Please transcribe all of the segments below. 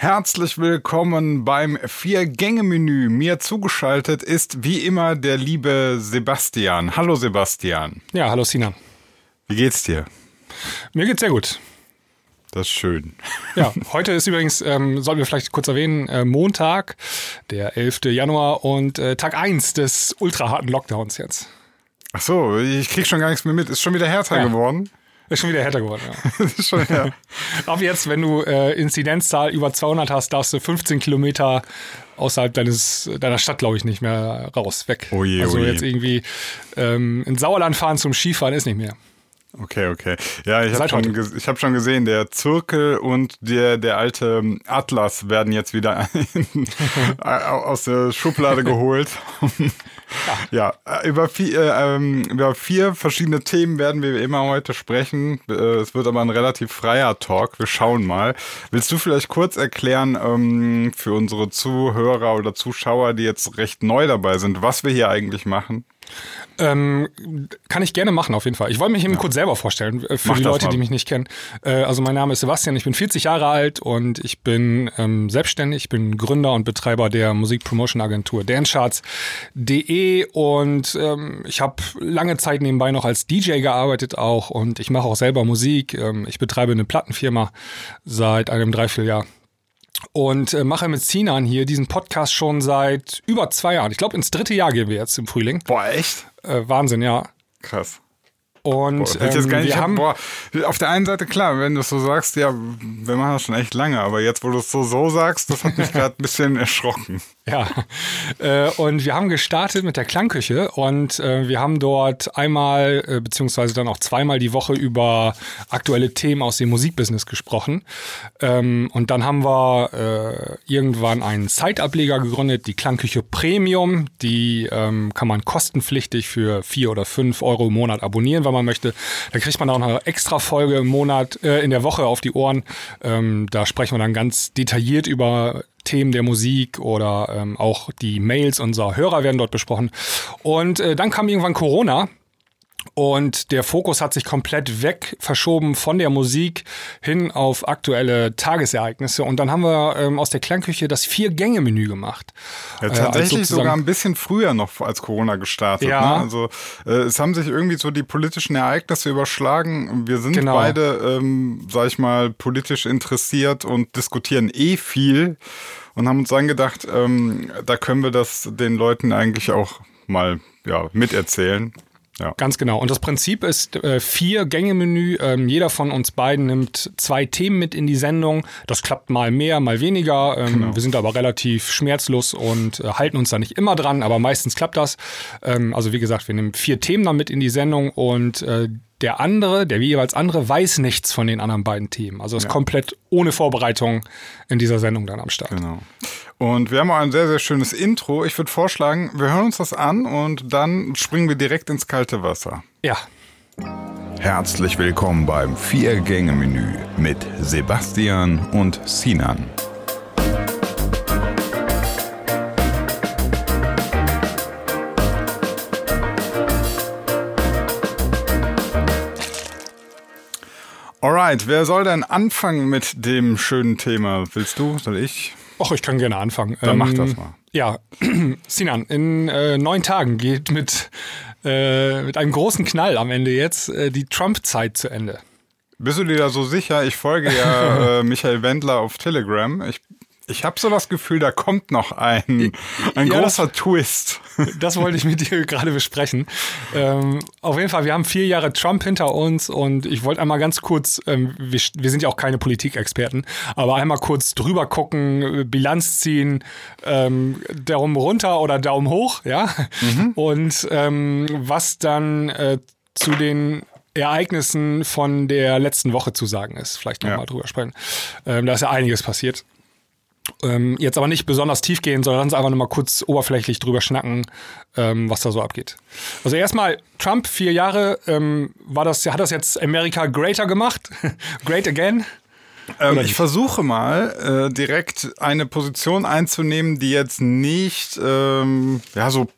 Herzlich willkommen beim Vier-Gänge-Menü. Mir zugeschaltet ist wie immer der liebe Sebastian. Hallo Sebastian. Ja, hallo Sina. Wie geht's dir? Mir geht's sehr gut. Das ist schön. Ja, heute ist übrigens, ähm, sollten wir vielleicht kurz erwähnen, äh, Montag, der 11. Januar und äh, Tag 1 des ultraharten Lockdowns jetzt. Ach so, ich krieg schon gar nichts mehr mit. Ist schon wieder härter Ja. geworden. Ist schon wieder härter geworden, ja. ist schon, ja. Ab jetzt, wenn du äh, Inzidenzzahl über 200 hast, darfst du 15 Kilometer außerhalb deines, deiner Stadt, glaube ich, nicht mehr raus, weg. Oh je, also oh je. jetzt irgendwie ähm, ins Sauerland fahren zum Skifahren ist nicht mehr. Okay, okay. Ja, ich habe schon, ich hab schon gesehen, der Zirkel und der, der alte Atlas werden jetzt wieder aus der Schublade geholt. ja, äh, über vier, äh, ähm, über vier verschiedene Themen werden wir immer heute sprechen. Äh, Es wird aber ein relativ freier Talk. Wir schauen mal. Willst du vielleicht kurz erklären ähm, für unsere Zuhörer oder Zuschauer, die jetzt recht neu dabei sind, was wir hier eigentlich machen? Ähm, kann ich gerne machen, auf jeden Fall. Ich wollte mich eben kurz selber vorstellen, äh, für Mach die Leute, mal. die mich nicht kennen. Äh, also mein Name ist Sebastian, ich bin 40 Jahre alt und ich bin ähm, selbstständig, ich bin Gründer und Betreiber der Musikpromotion-Agentur dancecharts.de und ähm, ich habe lange Zeit nebenbei noch als DJ gearbeitet auch und ich mache auch selber Musik. Ähm, ich betreibe eine Plattenfirma seit einem Dreivierteljahr und äh, mache mit Sinan hier diesen Podcast schon seit über zwei Jahren. Ich glaube, ins dritte Jahr gehen wir jetzt im Frühling. Boah, echt? Äh, Wahnsinn, ja. Krass. Und Boah, ähm, wir hab, haben, boah, auf der einen Seite klar, wenn du es so sagst, ja, wir machen das schon echt lange, aber jetzt, wo du es so so sagst, das hat mich gerade ein bisschen erschrocken. Ja, äh, und wir haben gestartet mit der Klangküche und äh, wir haben dort einmal äh, beziehungsweise dann auch zweimal die Woche über aktuelle Themen aus dem Musikbusiness gesprochen. Ähm, und dann haben wir äh, irgendwann einen Site-Ableger gegründet, die Klangküche Premium. Die ähm, kann man kostenpflichtig für vier oder fünf Euro im Monat abonnieren, wenn man möchte. Da kriegt man auch eine extra Folge im Monat, äh, in der Woche auf die Ohren. Ähm, da sprechen wir dann ganz detailliert über Themen der Musik oder ähm, auch die Mails unserer Hörer werden dort besprochen. Und äh, dann kam irgendwann Corona. Und der Fokus hat sich komplett weg verschoben von der Musik hin auf aktuelle Tagesereignisse. Und dann haben wir ähm, aus der Klangküche das Vier-Gänge-Menü gemacht. Ja, Äh, als tatsächlich sozusagen- sogar ein bisschen früher noch als Corona gestartet. Ja. Ne? Also äh, es haben sich irgendwie so die politischen Ereignisse überschlagen. Wir sind Genau. beide, ähm, sag ich mal, politisch interessiert und diskutieren eh viel und haben uns dann gedacht, ähm, da können wir das den Leuten eigentlich auch mal ja, miterzählen. Ja. Ganz genau. Und das Prinzip ist äh, vier Gänge-Menü. Ähm, jeder von uns beiden nimmt zwei Themen mit in die Sendung. Das klappt mal mehr, mal weniger. Ähm, Genau. Wir sind aber relativ schmerzlos und äh, halten uns da nicht immer dran, aber meistens klappt das. Ähm, also wie gesagt, wir nehmen vier Themen dann mit in die Sendung und äh, der andere, der jeweils andere, weiß nichts von den anderen beiden Themen. Also ist komplett ohne Vorbereitung in dieser Sendung dann am Start. Genau. Und wir haben auch ein sehr, sehr schönes Intro. Ich würde vorschlagen, wir hören uns das an und dann springen wir direkt ins kalte Wasser. Ja. Herzlich willkommen beim Vier-Gänge-Menü mit Sebastian und Sinan. Alright, wer soll denn anfangen mit dem schönen Thema? Willst du? Soll ich? Och, ich kann gerne anfangen. Ähm, Dann mach das mal. Ja, Sinan, in äh, neun Tagen geht mit, äh, mit einem großen Knall am Ende jetzt äh, die Trump-Zeit zu Ende. Bist du dir da so sicher? Ich folge ja äh, Michael Wendler auf Telegram. Ich, ich habe so das Gefühl, da kommt noch ein, ein Ja, großer Twist. Das wollte ich mit dir gerade besprechen. Ähm, auf jeden Fall, wir haben vier Jahre Trump hinter uns und ich wollte einmal ganz kurz, ähm, wir, wir sind ja auch keine Politikexperten, aber einmal kurz drüber gucken, äh, Bilanz ziehen, ähm, Daumen runter oder Daumen hoch, ja. Und ähm, was dann äh, zu den Ereignissen von der letzten Woche zu sagen ist. Vielleicht nochmal Ja. mal drüber sprechen. Ähm, da ist ja einiges passiert. Ähm, jetzt aber nicht besonders tief gehen, sondern uns einfach nochmal kurz oberflächlich drüber schnacken, ähm, was da so abgeht. Also erstmal, Trump, vier Jahre, ähm, war das, hat das jetzt Amerika greater gemacht? Great again? Ähm, ich versuche mal äh, direkt eine Position einzunehmen, die jetzt nicht ähm, ja so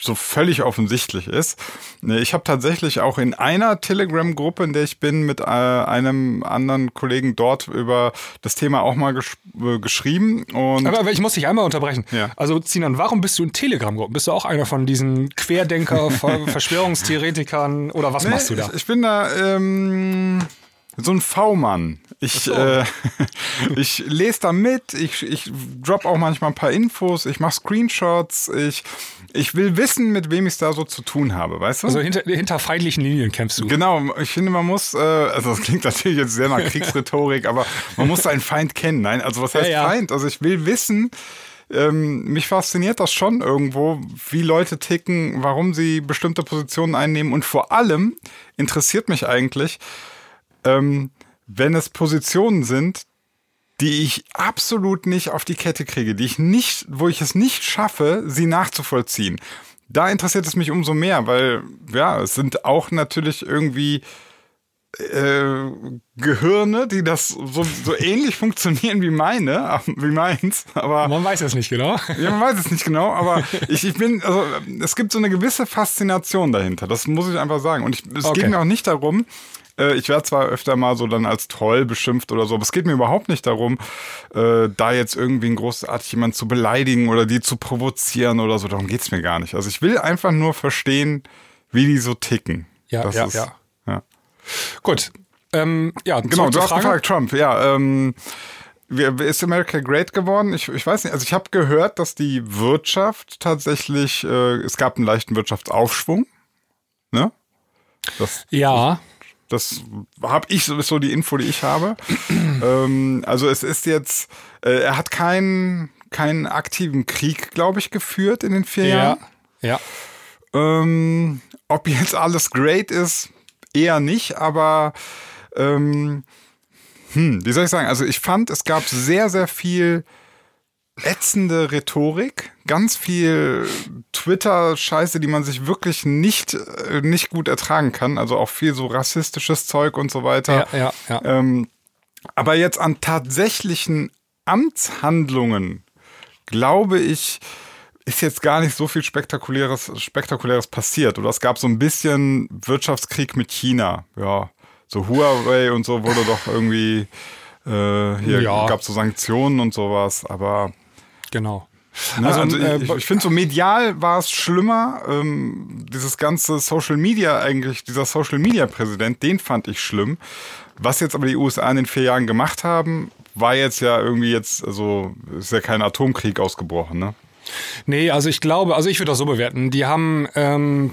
so völlig offensichtlich ist. Ich habe tatsächlich auch in einer Telegram-Gruppe, in der ich bin, mit äh, einem anderen Kollegen dort über das Thema auch mal gesch äh, geschrieben. Und aber ich muss dich einmal unterbrechen. Ja. Also Zinan, warum bist du in Telegram-Gruppen? Bist du auch einer von diesen Querdenker, Verschwörungstheoretikern oder was nee, machst du da? Ich, ich bin da ähm, so ein V-Mann. Ich, so. äh, ich lese da mit, ich, ich drop auch manchmal ein paar Infos, ich mache Screenshots, ich, ich will wissen, mit wem ich es da so zu tun habe, weißt du? Also hinter, hinter feindlichen Linien kämpfst du. Genau, ich finde, man muss, äh, also das klingt natürlich jetzt sehr nach Kriegsrhetorik, aber man muss seinen Feind kennen. Nein, also was heißt ja, ja. Feind? Also ich will wissen, ähm, mich fasziniert das schon irgendwo, wie Leute ticken, warum sie bestimmte Positionen einnehmen und vor allem interessiert mich eigentlich, ähm, wenn es Positionen sind, die ich absolut nicht auf die Kette kriege, die ich nicht, wo ich es nicht schaffe, sie nachzuvollziehen. Da interessiert es mich umso mehr, weil ja, es sind auch natürlich irgendwie äh, Gehirne, die das so, so ähnlich funktionieren wie meine, wie meins, aber man weiß es nicht genau. Ja, man weiß es nicht genau, aber ich, ich bin, also es gibt so eine gewisse Faszination dahinter. Das muss ich einfach sagen. Und ich, es okay. geht mir auch nicht darum, äh, ich werde zwar öfter mal so dann als Troll beschimpft oder so, aber es geht mir überhaupt nicht darum, äh, da jetzt irgendwie ein großartig jemand zu beleidigen oder die zu provozieren oder so. Darum geht's mir gar nicht. Also ich will einfach nur verstehen, wie die so ticken. Ja, das ja, ist, ja. ja. Gut. Ähm, ja, genau, du hast gefragt, Trump, ja. Ähm, ist America great geworden? Ich, ich weiß nicht. Also ich habe gehört, dass die Wirtschaft tatsächlich, äh, es gab einen leichten Wirtschaftsaufschwung. Ne? Das, ja. Das habe ich so die Info, die ich habe. ähm, also es ist jetzt, äh, er hat keinen keinen aktiven Krieg, glaube ich, geführt in den vier ja, Jahren. Ja. Ähm, ob jetzt alles great ist, eher nicht, aber ähm, hm, wie soll ich sagen? Also ich fand, es gab sehr, sehr viel ätzende Rhetorik, ganz viel Twitter-Scheiße, die man sich wirklich nicht, äh, nicht gut ertragen kann. Also auch viel so rassistisches Zeug und so weiter. Ja, ja, ja. Ähm, aber jetzt an tatsächlichen Amtshandlungen, glaube ich, ist jetzt gar nicht so viel Spektakuläres, Spektakuläres passiert. Oder es gab so ein bisschen Wirtschaftskrieg mit China. Ja, so Huawei und so wurde doch irgendwie, äh, hier ja. gab es so Sanktionen und sowas. Aber Genau. Ne, also, also äh, ich, ich finde so medial war es schlimmer. Ähm, dieses ganze Social Media eigentlich, dieser Social Media Präsident, den fand ich schlimm. Was jetzt aber die USA in den vier Jahren gemacht haben, war jetzt ja irgendwie jetzt, also ist ja kein Atomkrieg ausgebrochen, ne? Nee, also ich glaube, also ich würde das so bewerten. Die haben ähm,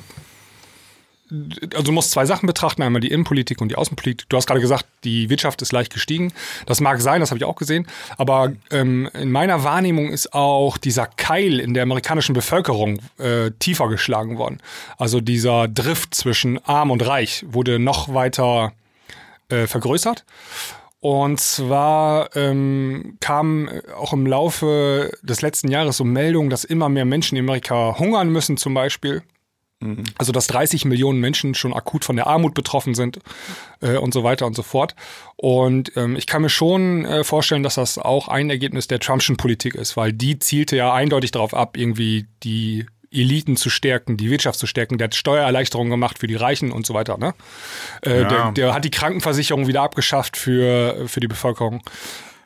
also du musst zwei Sachen betrachten, einmal die Innenpolitik und die Außenpolitik. Du hast gerade gesagt, die Wirtschaft ist leicht gestiegen. Das mag sein, das habe ich auch gesehen. Aber ähm, in meiner Wahrnehmung ist auch dieser Keil in der amerikanischen Bevölkerung äh, tiefer geschlagen worden. Also dieser Drift zwischen arm und reich wurde noch weiter äh, vergrößert. Und zwar ähm, kam auch im Laufe des letzten Jahres so Meldungen, dass immer mehr Menschen in Amerika hungern müssen zum Beispiel. Mhm. Also dass 30 Millionen Menschen schon akut von der Armut betroffen sind äh, und so weiter und so fort. Und ähm, ich kann mir schon äh, vorstellen, dass das auch ein Ergebnis der Trumpschen Politik ist, weil die zielte ja eindeutig darauf ab, irgendwie die Eliten zu stärken, die Wirtschaft zu stärken. Der hat Steuererleichterungen gemacht für die Reichen und so weiter. Ne? Äh, ja. der, der, hat die Krankenversicherung wieder abgeschafft für, für die Bevölkerung.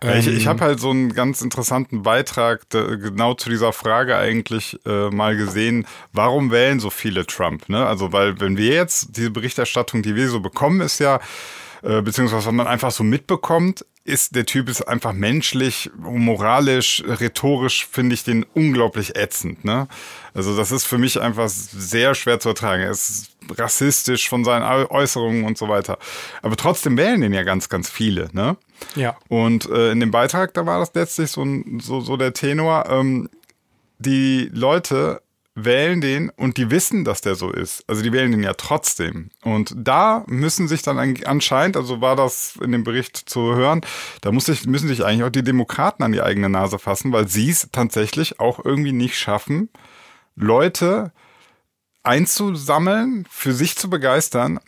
Ja, ich ich habe halt so einen ganz interessanten Beitrag de, genau zu dieser Frage eigentlich äh, mal gesehen, warum wählen so viele Trump? Ne? Also, weil wenn wir jetzt diese Berichterstattung, die wir so bekommen, ist ja, äh, beziehungsweise was man einfach so mitbekommt, ist, der Typ ist einfach menschlich, moralisch, rhetorisch finde ich den unglaublich ätzend. Ne? Also das ist für mich einfach sehr schwer zu ertragen. Er ist rassistisch von seinen Äußerungen und so weiter. Aber trotzdem wählen den ja ganz, ganz viele. Ne? Ja. Und äh, in dem Beitrag, da war das letztlich so, so, so der Tenor, ähm, die Leute wählen den und die wissen, dass der so ist. Also die wählen den ja trotzdem. Und da müssen sich dann anscheinend, also war das in dem Bericht zu hören, da muss sich, müssen sich eigentlich auch die Demokraten an die eigene Nase fassen, weil sie es tatsächlich auch irgendwie nicht schaffen, Leute einzusammeln, für sich zu begeistern,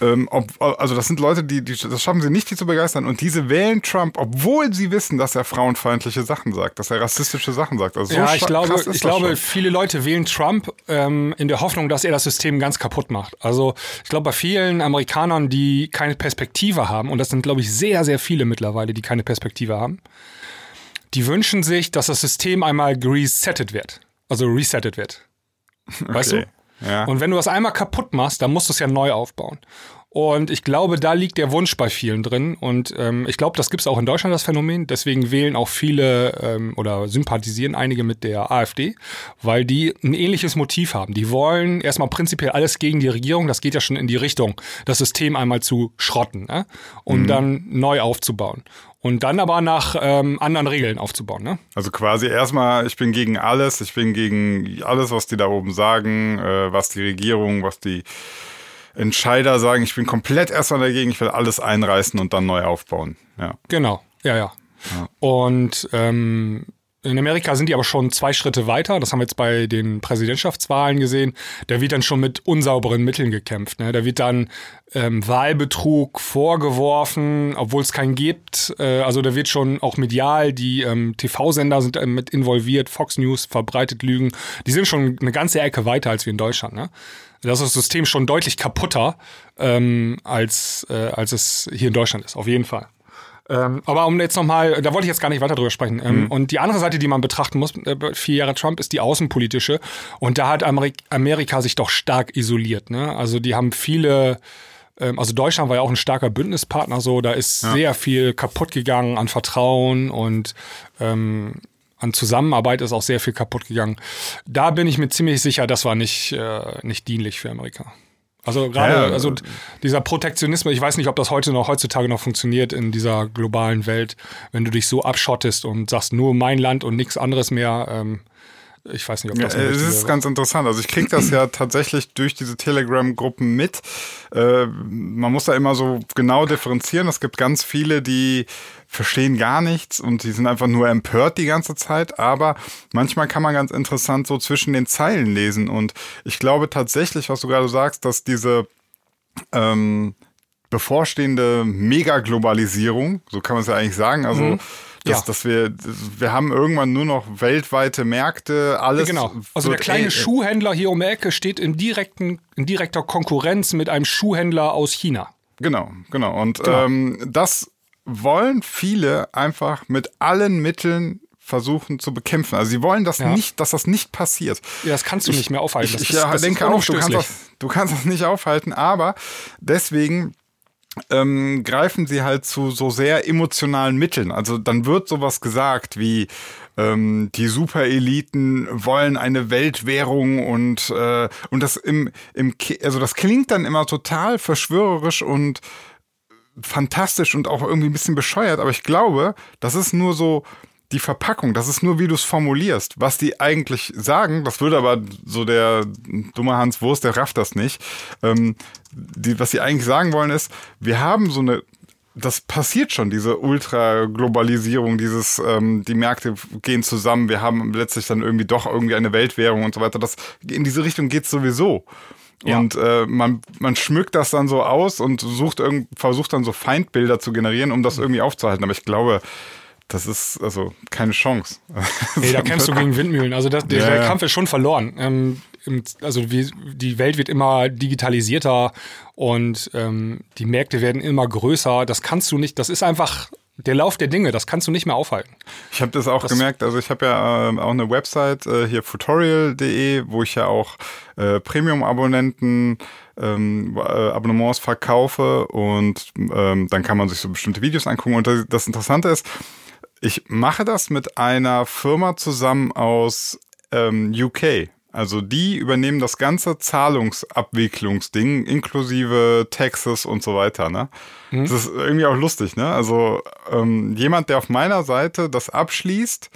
ähm, ob, also das sind Leute, die, die, das schaffen sie nicht, die zu begeistern. Und diese wählen Trump, obwohl sie wissen, dass er frauenfeindliche Sachen sagt, dass er rassistische Sachen sagt. Also ja, ich glaube, ich glaube, viele Leute wählen Trump ähm, in der Hoffnung, dass er das System ganz kaputt macht. Also ich glaube, bei vielen Amerikanern, die keine Perspektive haben, und das sind, glaube ich, sehr, sehr viele mittlerweile, die keine Perspektive haben, die wünschen sich, dass das System einmal resettet wird. Also resettet wird. Weißt okay. du? Ja. Und wenn du das einmal kaputt machst, dann musst du es ja neu aufbauen. Und ich glaube, da liegt der Wunsch bei vielen drin. Und ähm, ich glaube, das gibt es auch in Deutschland, das Phänomen. Deswegen wählen auch viele ähm, oder sympathisieren einige mit der AfD, weil die ein ähnliches Motiv haben. Die wollen erstmal prinzipiell alles gegen die Regierung. Das geht ja schon in die Richtung, das System einmal zu schrotten, ne? um mhm. dann neu aufzubauen. Und dann aber nach ähm, anderen Regeln aufzubauen. Ne? Also quasi erstmal, ich bin gegen alles, ich bin gegen alles, was die da oben sagen, äh, was die Regierung, was die Entscheider sagen. Ich bin komplett erstmal dagegen, ich will alles einreißen und dann neu aufbauen. Ja. Genau, ja, ja. ja. Und ähm, in Amerika sind die aber schon zwei Schritte weiter. Das haben wir jetzt bei den Präsidentschaftswahlen gesehen. Da wird dann schon mit unsauberen Mitteln gekämpft. Ne? Da wird dann ähm, Wahlbetrug vorgeworfen, obwohl es keinen gibt. Äh, also da wird schon auch medial, die ähm, TV-Sender sind äh, mit involviert, Fox News verbreitet Lügen. Die sind schon eine ganze Ecke weiter als wir in Deutschland. Ne? Das ist das System schon deutlich kaputter, ähm, als, äh, als es hier in Deutschland ist, auf jeden Fall. Ähm, aber um jetzt nochmal, da wollte ich jetzt gar nicht weiter drüber sprechen. Ähm, mhm. Und die andere Seite, die man betrachten muss, äh, vier Jahre Trump, ist die außenpolitische. Und da hat Amerik Amerika sich doch stark isoliert. Ne? Also die haben viele ähm, also Deutschland war ja auch ein starker Bündnispartner so, da ist ja. sehr viel kaputt gegangen an Vertrauen und ähm, an Zusammenarbeit ist auch sehr viel kaputt gegangen. Da bin ich mir ziemlich sicher, das war nicht, äh, nicht dienlich für Amerika. Also gerade, ja, also dieser Protektionismus, ich weiß nicht, ob das heute noch, heutzutage noch funktioniert in dieser globalen Welt, wenn du dich so abschottest und sagst, nur mein Land und nichts anderes mehr. Ähm, ich weiß nicht, ob das. Ja, es ist wäre. ganz interessant. Also ich kriege das ja tatsächlich durch diese Telegram-Gruppen mit. Äh, man muss da immer so genau differenzieren. Es gibt ganz viele, die verstehen gar nichts und die sind einfach nur empört die ganze Zeit. Aber manchmal kann man ganz interessant so zwischen den Zeilen lesen. Und ich glaube tatsächlich, was du gerade sagst, dass diese ähm, bevorstehende Megaglobalisierung, so kann man es ja eigentlich sagen, also mhm. Dass, ja. dass wir, wir haben irgendwann nur noch weltweite Märkte, alles. Genau. Also der kleine äh, Schuhhändler hier um die Ecke steht in, direkten, in direkter Konkurrenz mit einem Schuhhändler aus China. Genau, genau. Und genau. Ähm, das wollen viele einfach mit allen Mitteln versuchen zu bekämpfen. Also sie wollen das ja. nicht, dass das nicht passiert. Ja, das kannst du ich, nicht mehr aufhalten. Das ich, ist, ich denke auch, du kannst, das, du kannst das nicht aufhalten, aber deswegen ähm, greifen sie halt zu so sehr emotionalen Mitteln. Also dann wird sowas gesagt wie ähm, die Supereliten wollen eine Weltwährung und äh, und das im im also das klingt dann immer total verschwörerisch und fantastisch und auch irgendwie ein bisschen bescheuert, aber ich glaube, das ist nur so die Verpackung, das ist nur, wie du es formulierst. Was die eigentlich sagen, das würde aber so der dumme Hans Wurst, der rafft das nicht. Ähm, die, was sie eigentlich sagen wollen ist, wir haben so eine das passiert schon, diese Ultra-Globalisierung, dieses, ähm, die Märkte gehen zusammen, wir haben letztlich dann irgendwie doch irgendwie eine Weltwährung und so weiter. Das, in diese Richtung geht's sowieso. Ja. Und äh, man, man schmückt das dann so aus und sucht irgend, versucht dann so Feindbilder zu generieren, um das irgendwie aufzuhalten. Aber ich glaube, das ist also keine Chance. Nee, da kämpfst du gegen Windmühlen. Also das, der, ja, Kampf ist schon verloren. Ähm, also wie, die Welt wird immer digitalisierter und ähm, die Märkte werden immer größer. Das kannst du nicht, das ist einfach der Lauf der Dinge, das kannst du nicht mehr aufhalten. Ich habe das auch das gemerkt, also ich habe ja äh, auch eine Website äh, hier tutorial.de, wo ich ja auch äh, Premium-Abonnenten ähm, äh, Abonnements verkaufe und ähm, dann kann man sich so bestimmte Videos angucken. Und das, das Interessante ist, ich mache das mit einer Firma zusammen aus ähm, UK. Also die übernehmen das ganze Zahlungsabwicklungsding inklusive Taxes und so weiter. Ne? Mhm. Das ist irgendwie auch lustig. Ne? Also ähm, jemand, der auf meiner Seite das abschließt,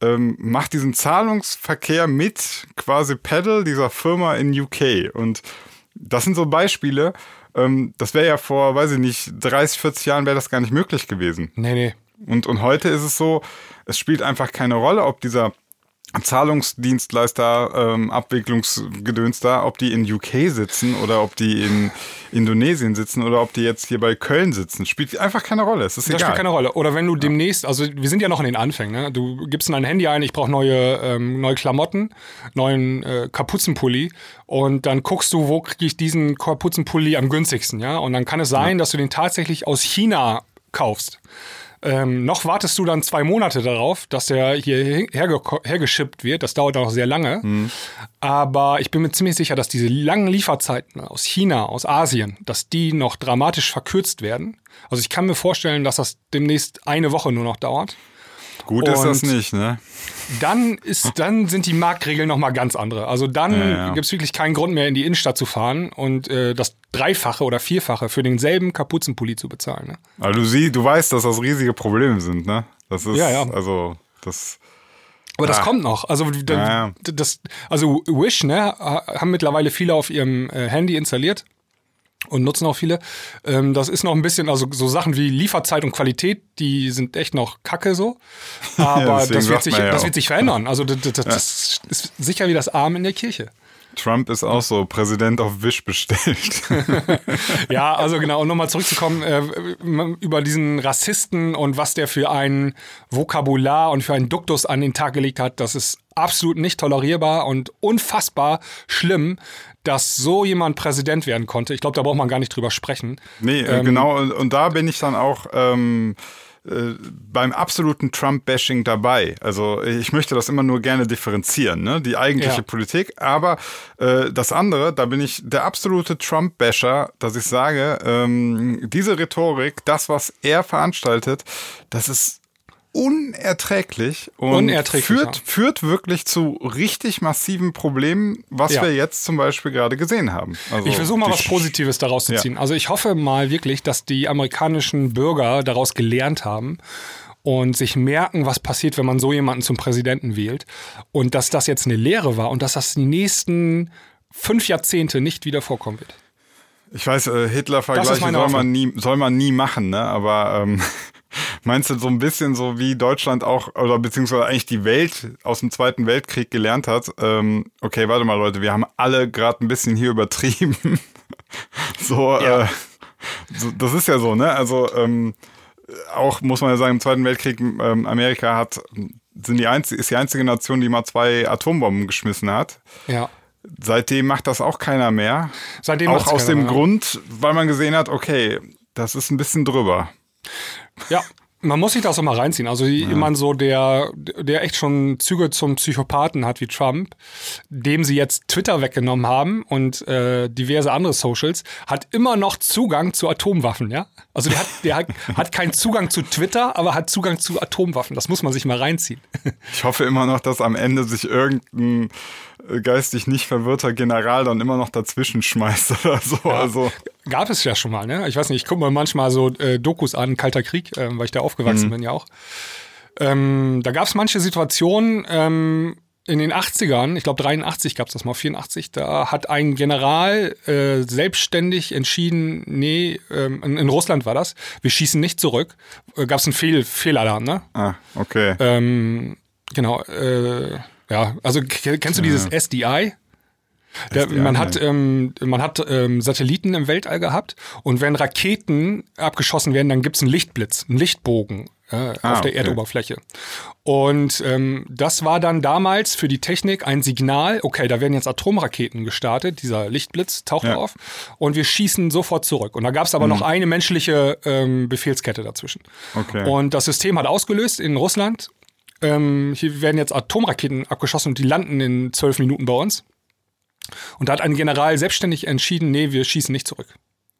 ähm, macht diesen Zahlungsverkehr mit quasi Pedal dieser Firma in UK. Und das sind so Beispiele. Ähm, das wäre ja vor, weiß ich nicht, 30, 40 Jahren wäre das gar nicht möglich gewesen. Nee, nee. Und, und heute ist es so, es spielt einfach keine Rolle, ob dieser Zahlungsdienstleister, ähm, Abwicklungsgedöns da, ob die in UK sitzen oder ob die in Indonesien sitzen oder ob die jetzt hier bei Köln sitzen, spielt einfach keine Rolle. Es ist Das egal. spielt keine Rolle. Oder wenn du demnächst, also wir sind ja noch in den Anfängen, ne? du gibst in dein Handy ein, ich brauche neue, ähm, neue Klamotten, neuen äh, Kapuzenpulli und dann guckst du, wo kriege ich diesen Kapuzenpulli am günstigsten, ja? Und dann kann es sein, dass du den tatsächlich aus China kaufst. Ähm, noch wartest du dann zwei Monate darauf, dass der hier herge hergeschippt wird. Das dauert auch sehr lange. Aber ich bin mir ziemlich sicher, dass diese langen Lieferzeiten aus China, aus Asien, dass die noch dramatisch verkürzt werden. Also ich kann mir vorstellen, dass das demnächst eine Woche nur noch dauert. Gut ist das Und- nicht, ne? Dann ist, dann sind die Marktregeln noch mal ganz andere. Also dann Ja, ja. gibt es wirklich keinen Grund mehr in die Innenstadt zu fahren und äh, das Dreifache oder Vierfache für denselben Kapuzenpulli zu bezahlen. Ne? Aber du siehst, du weißt, dass das riesige Probleme sind, ne? Das ist, Ja, ja. also, das, Aber das Ah. kommt noch. Also. Das, also Wish, ne, haben mittlerweile viele auf ihrem äh, Handy installiert und nutzen auch viele. Ähm, das ist noch ein bisschen, also so Sachen wie Lieferzeit und Qualität, die sind echt noch kacke so. Aber deswegen das, wird sich, ja das wird sich verändern. Also das, das, das ist sicher wie das Arm in der Kirche. Trump ist auch so Präsident auf Wish bestellt. Ja, also genau, um nochmal zurückzukommen, äh, über diesen Rassisten und was der für ein Vokabular und für einen Duktus an den Tag gelegt hat, das ist absolut nicht tolerierbar und unfassbar schlimm, dass so jemand Präsident werden konnte. Ich glaube, da braucht man gar nicht drüber sprechen. Nee, äh, genau, und, und da bin ich dann auch ähm, äh, beim absoluten Trump-Bashing dabei. Also ich möchte das immer nur gerne differenzieren, ne? die eigentliche Ja. Politik. Aber äh, das andere, da bin ich der absolute Trump-Basher, dass ich sage, ähm, diese Rhetorik, das, was er veranstaltet, das ist unerträglich und Unerträglich, führt, ja. führt wirklich zu richtig massiven Problemen, was Ja. wir jetzt zum Beispiel gerade gesehen haben. Also Ich versuche mal was Positives daraus zu Ja. ziehen. Also ich hoffe mal wirklich, dass die amerikanischen Bürger daraus gelernt haben und sich merken, was passiert, wenn man so jemanden zum Präsidenten wählt und dass das jetzt eine Lehre war und dass das die nächsten fünf Jahrzehnte nicht wieder vorkommen wird. Ich weiß, äh, Hitler-Vergleiche soll man nie, soll man nie machen, ne? Aber ähm, meinst du so ein bisschen so wie Deutschland auch oder beziehungsweise eigentlich die Welt aus dem Zweiten Weltkrieg gelernt hat? Ähm, okay, warte mal, Leute, wir haben alle gerade ein bisschen hier übertrieben. so, Ja. äh, so, das ist ja so, ne? Also ähm, auch muss man ja sagen, im Zweiten Weltkrieg ähm, Amerika hat sind die einzige, ist die einzige Nation, die mal zwei Atombomben geschmissen hat. Ja. Seitdem macht das auch keiner mehr. Seitdem auch aus dem mehr. Grund, weil man gesehen hat, okay, das ist ein bisschen drüber. Ja, man muss sich das auch mal reinziehen. Also jemand so, der, der echt schon Züge zum Psychopathen hat wie Trump, dem sie jetzt Twitter weggenommen haben und äh, diverse andere Socials, hat immer noch Zugang zu Atomwaffen, ja? Also der hat, der hat, hat keinen Zugang zu Twitter, aber hat Zugang zu Atomwaffen. Das muss man sich mal reinziehen. Ich hoffe immer noch, dass am Ende sich irgendein äh, geistig nicht verwirrter General dann immer noch dazwischen schmeißt oder so. Also, Gab es ja schon mal, ne? Ich weiß nicht, ich gucke mir manchmal so äh, Dokus an, Kalter Krieg, ähm, weil ich da aufgewachsen bin ja auch. Ähm, da gab es manche Situationen ähm, in den 80ern, ich glaube 83 gab es das mal, 84, da hat ein General äh, selbstständig entschieden, nee, ähm, in, in Russland war das, wir schießen nicht zurück. Äh, gab es einen Fehl, Fehlalarm, ne? ah, okay. Ähm, genau, äh, ja, also kennst du dieses SDI? Der, man hat, ähm, man hat ähm, Satelliten im Weltall gehabt und wenn Raketen abgeschossen werden, dann gibt's einen Lichtblitz, einen Lichtbogen äh, Ah, auf der okay. Erdoberfläche. Und ähm, das war dann damals für die Technik ein Signal, okay, da werden jetzt Atomraketen gestartet, dieser Lichtblitz taucht Ja. auf und wir schießen sofort zurück. Und da gab's aber noch eine menschliche ähm, Befehlskette dazwischen. Okay. Und das System hat ausgelöst in Russland. Ähm, hier werden jetzt Atomraketen abgeschossen und die landen in zwölf Minuten bei uns. Und da hat ein General selbstständig entschieden, nee, wir schießen nicht zurück.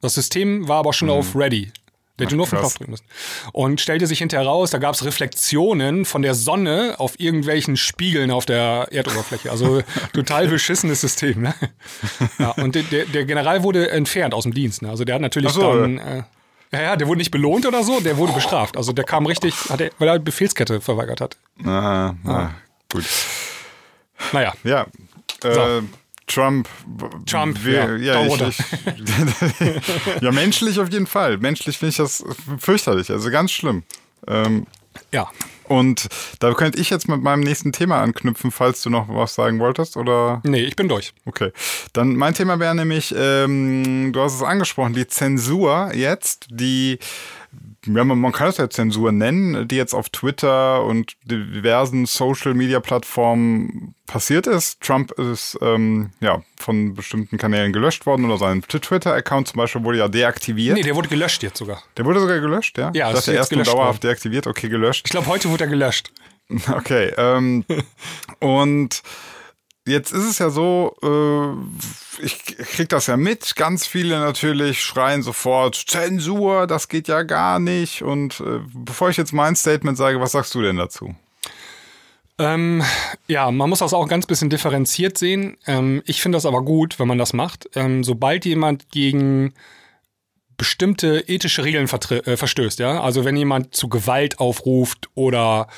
Das System war aber schon auf Ready. Der hätte nur auf den Mhm. Knopf drücken müssen. Und stellte sich hinterher raus, da gab es Reflexionen von der Sonne auf irgendwelchen Spiegeln auf der Erdoberfläche. Also total beschissenes System. Ne? Ja, und der, der, General wurde entfernt aus dem Dienst. Ne? Also der hat natürlich so, dann. Äh, ja, ja, der wurde nicht belohnt oder so, der wurde bestraft. Also der kam richtig, hat er, weil er Befehlskette verweigert hat. ah, ah, gut. Naja, Ja. Äh, So. Trump. Trump, wir, ja, ja, ich, ich, ja, menschlich auf jeden Fall. Menschlich finde ich das fürchterlich, also ganz schlimm. Ähm, Ja. Und da könnte ich jetzt mit meinem nächsten Thema anknüpfen, falls du noch was sagen wolltest, oder? Nee, ich bin durch. Okay. Dann mein Thema wäre nämlich, ähm, du hast es angesprochen, die Zensur jetzt, die ja, man, man kann es ja Zensur nennen, die jetzt auf Twitter und diversen Social-Media-Plattformen passiert ist. Trump ist ähm, ja von bestimmten Kanälen gelöscht worden oder sein Twitter-Account zum Beispiel wurde ja deaktiviert. Nee, der wurde gelöscht jetzt sogar. Der wurde sogar gelöscht, ja? Ja, das ist erst dauerhaft deaktiviert, okay, gelöscht. Ich glaube, heute wurde er gelöscht. Okay, ähm, und Jetzt ist es ja so, äh, ich krieg das ja mit, ganz viele natürlich schreien sofort, Zensur, das geht ja gar nicht. Und äh, bevor ich jetzt mein Statement sage, was sagst du denn dazu? Ähm, ja, man muss das auch ganz bisschen differenziert sehen. Ähm, ich finde das aber gut, wenn man das macht. Ähm, sobald jemand gegen bestimmte ethische Regeln äh, verstößt, ja, also wenn jemand zu Gewalt aufruft oder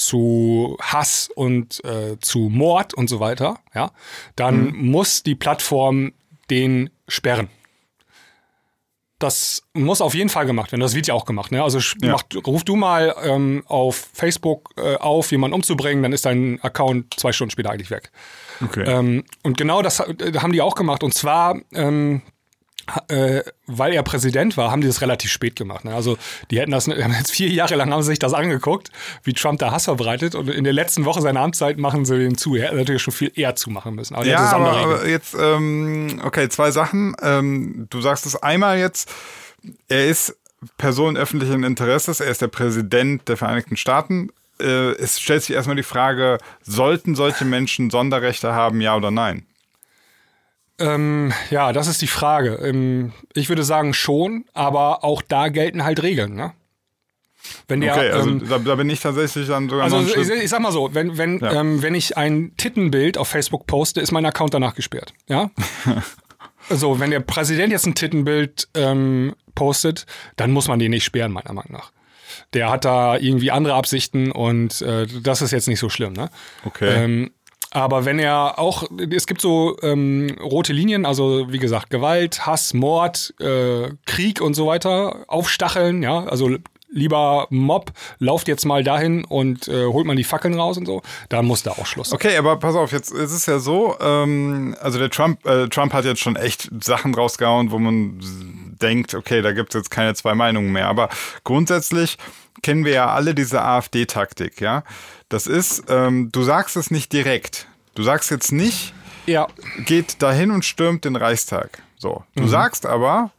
zu Hass und äh, zu Mord und so weiter, ja, dann mhm. muss die Plattform den sperren. Das muss auf jeden Fall gemacht werden. Das wird ja auch gemacht. Ne? Also ja. mach, ruf du mal ähm, auf Facebook äh, auf, jemanden umzubringen, dann ist dein Account zwei Stunden später eigentlich weg. Okay. Ähm, und genau das äh, haben die auch gemacht. Und zwar ähm, äh, weil er Präsident war, haben die das relativ spät gemacht. Ne? Also die hätten das, jetzt vier Jahre lang haben sie sich das angeguckt, wie Trump da Hass verbreitet und in der letzten Woche seiner Amtszeit machen sie den zu. Er hätte natürlich schon viel eher zumachen müssen. Aber ja, aber, aber, jetzt, ähm, okay, zwei Sachen. Ähm, du sagst es einmal jetzt, er ist Person öffentlichen Interesses, er ist der Präsident der Vereinigten Staaten. Äh, es stellt sich erstmal die Frage, sollten solche Menschen Sonderrechte haben, ja oder nein? Ähm, ja, das ist die Frage. Ähm, ich würde sagen schon, aber auch da gelten halt Regeln, ne? Wenn der, okay, also ähm, da, da, bin ich tatsächlich dann sogar Also ich, ich, sag mal so, wenn, wenn, ja. ähm, wenn ich ein Tittenbild auf Facebook poste, ist mein Account danach gesperrt. Ja? so, wenn der Präsident jetzt ein Tittenbild ähm, postet, dann muss man den nicht sperren, meiner Meinung nach. Der hat da irgendwie andere Absichten und äh, das ist jetzt nicht so schlimm, ne? Okay. Ähm, aber wenn er auch, es gibt so ähm, rote Linien, also wie gesagt, Gewalt, Hass, Mord, äh, Krieg und so weiter, aufstacheln, ja, also lieber Mob, lauft jetzt mal dahin und äh, holt man die Fackeln raus und so, da muss da auch Schluss. Okay, aber pass auf, jetzt ist es ja so, ähm, also der Trump, äh, Trump hat jetzt schon echt Sachen rausgehauen, wo man denkt, okay, da gibt es jetzt keine zwei Meinungen mehr. Aber grundsätzlich kennen wir ja alle diese AfD-Taktik, ja. Das ist, ähm, du sagst es nicht direkt. Du sagst jetzt nicht, ja. geht dahin und stürmt den Reichstag. So. Du mhm. sagst aber,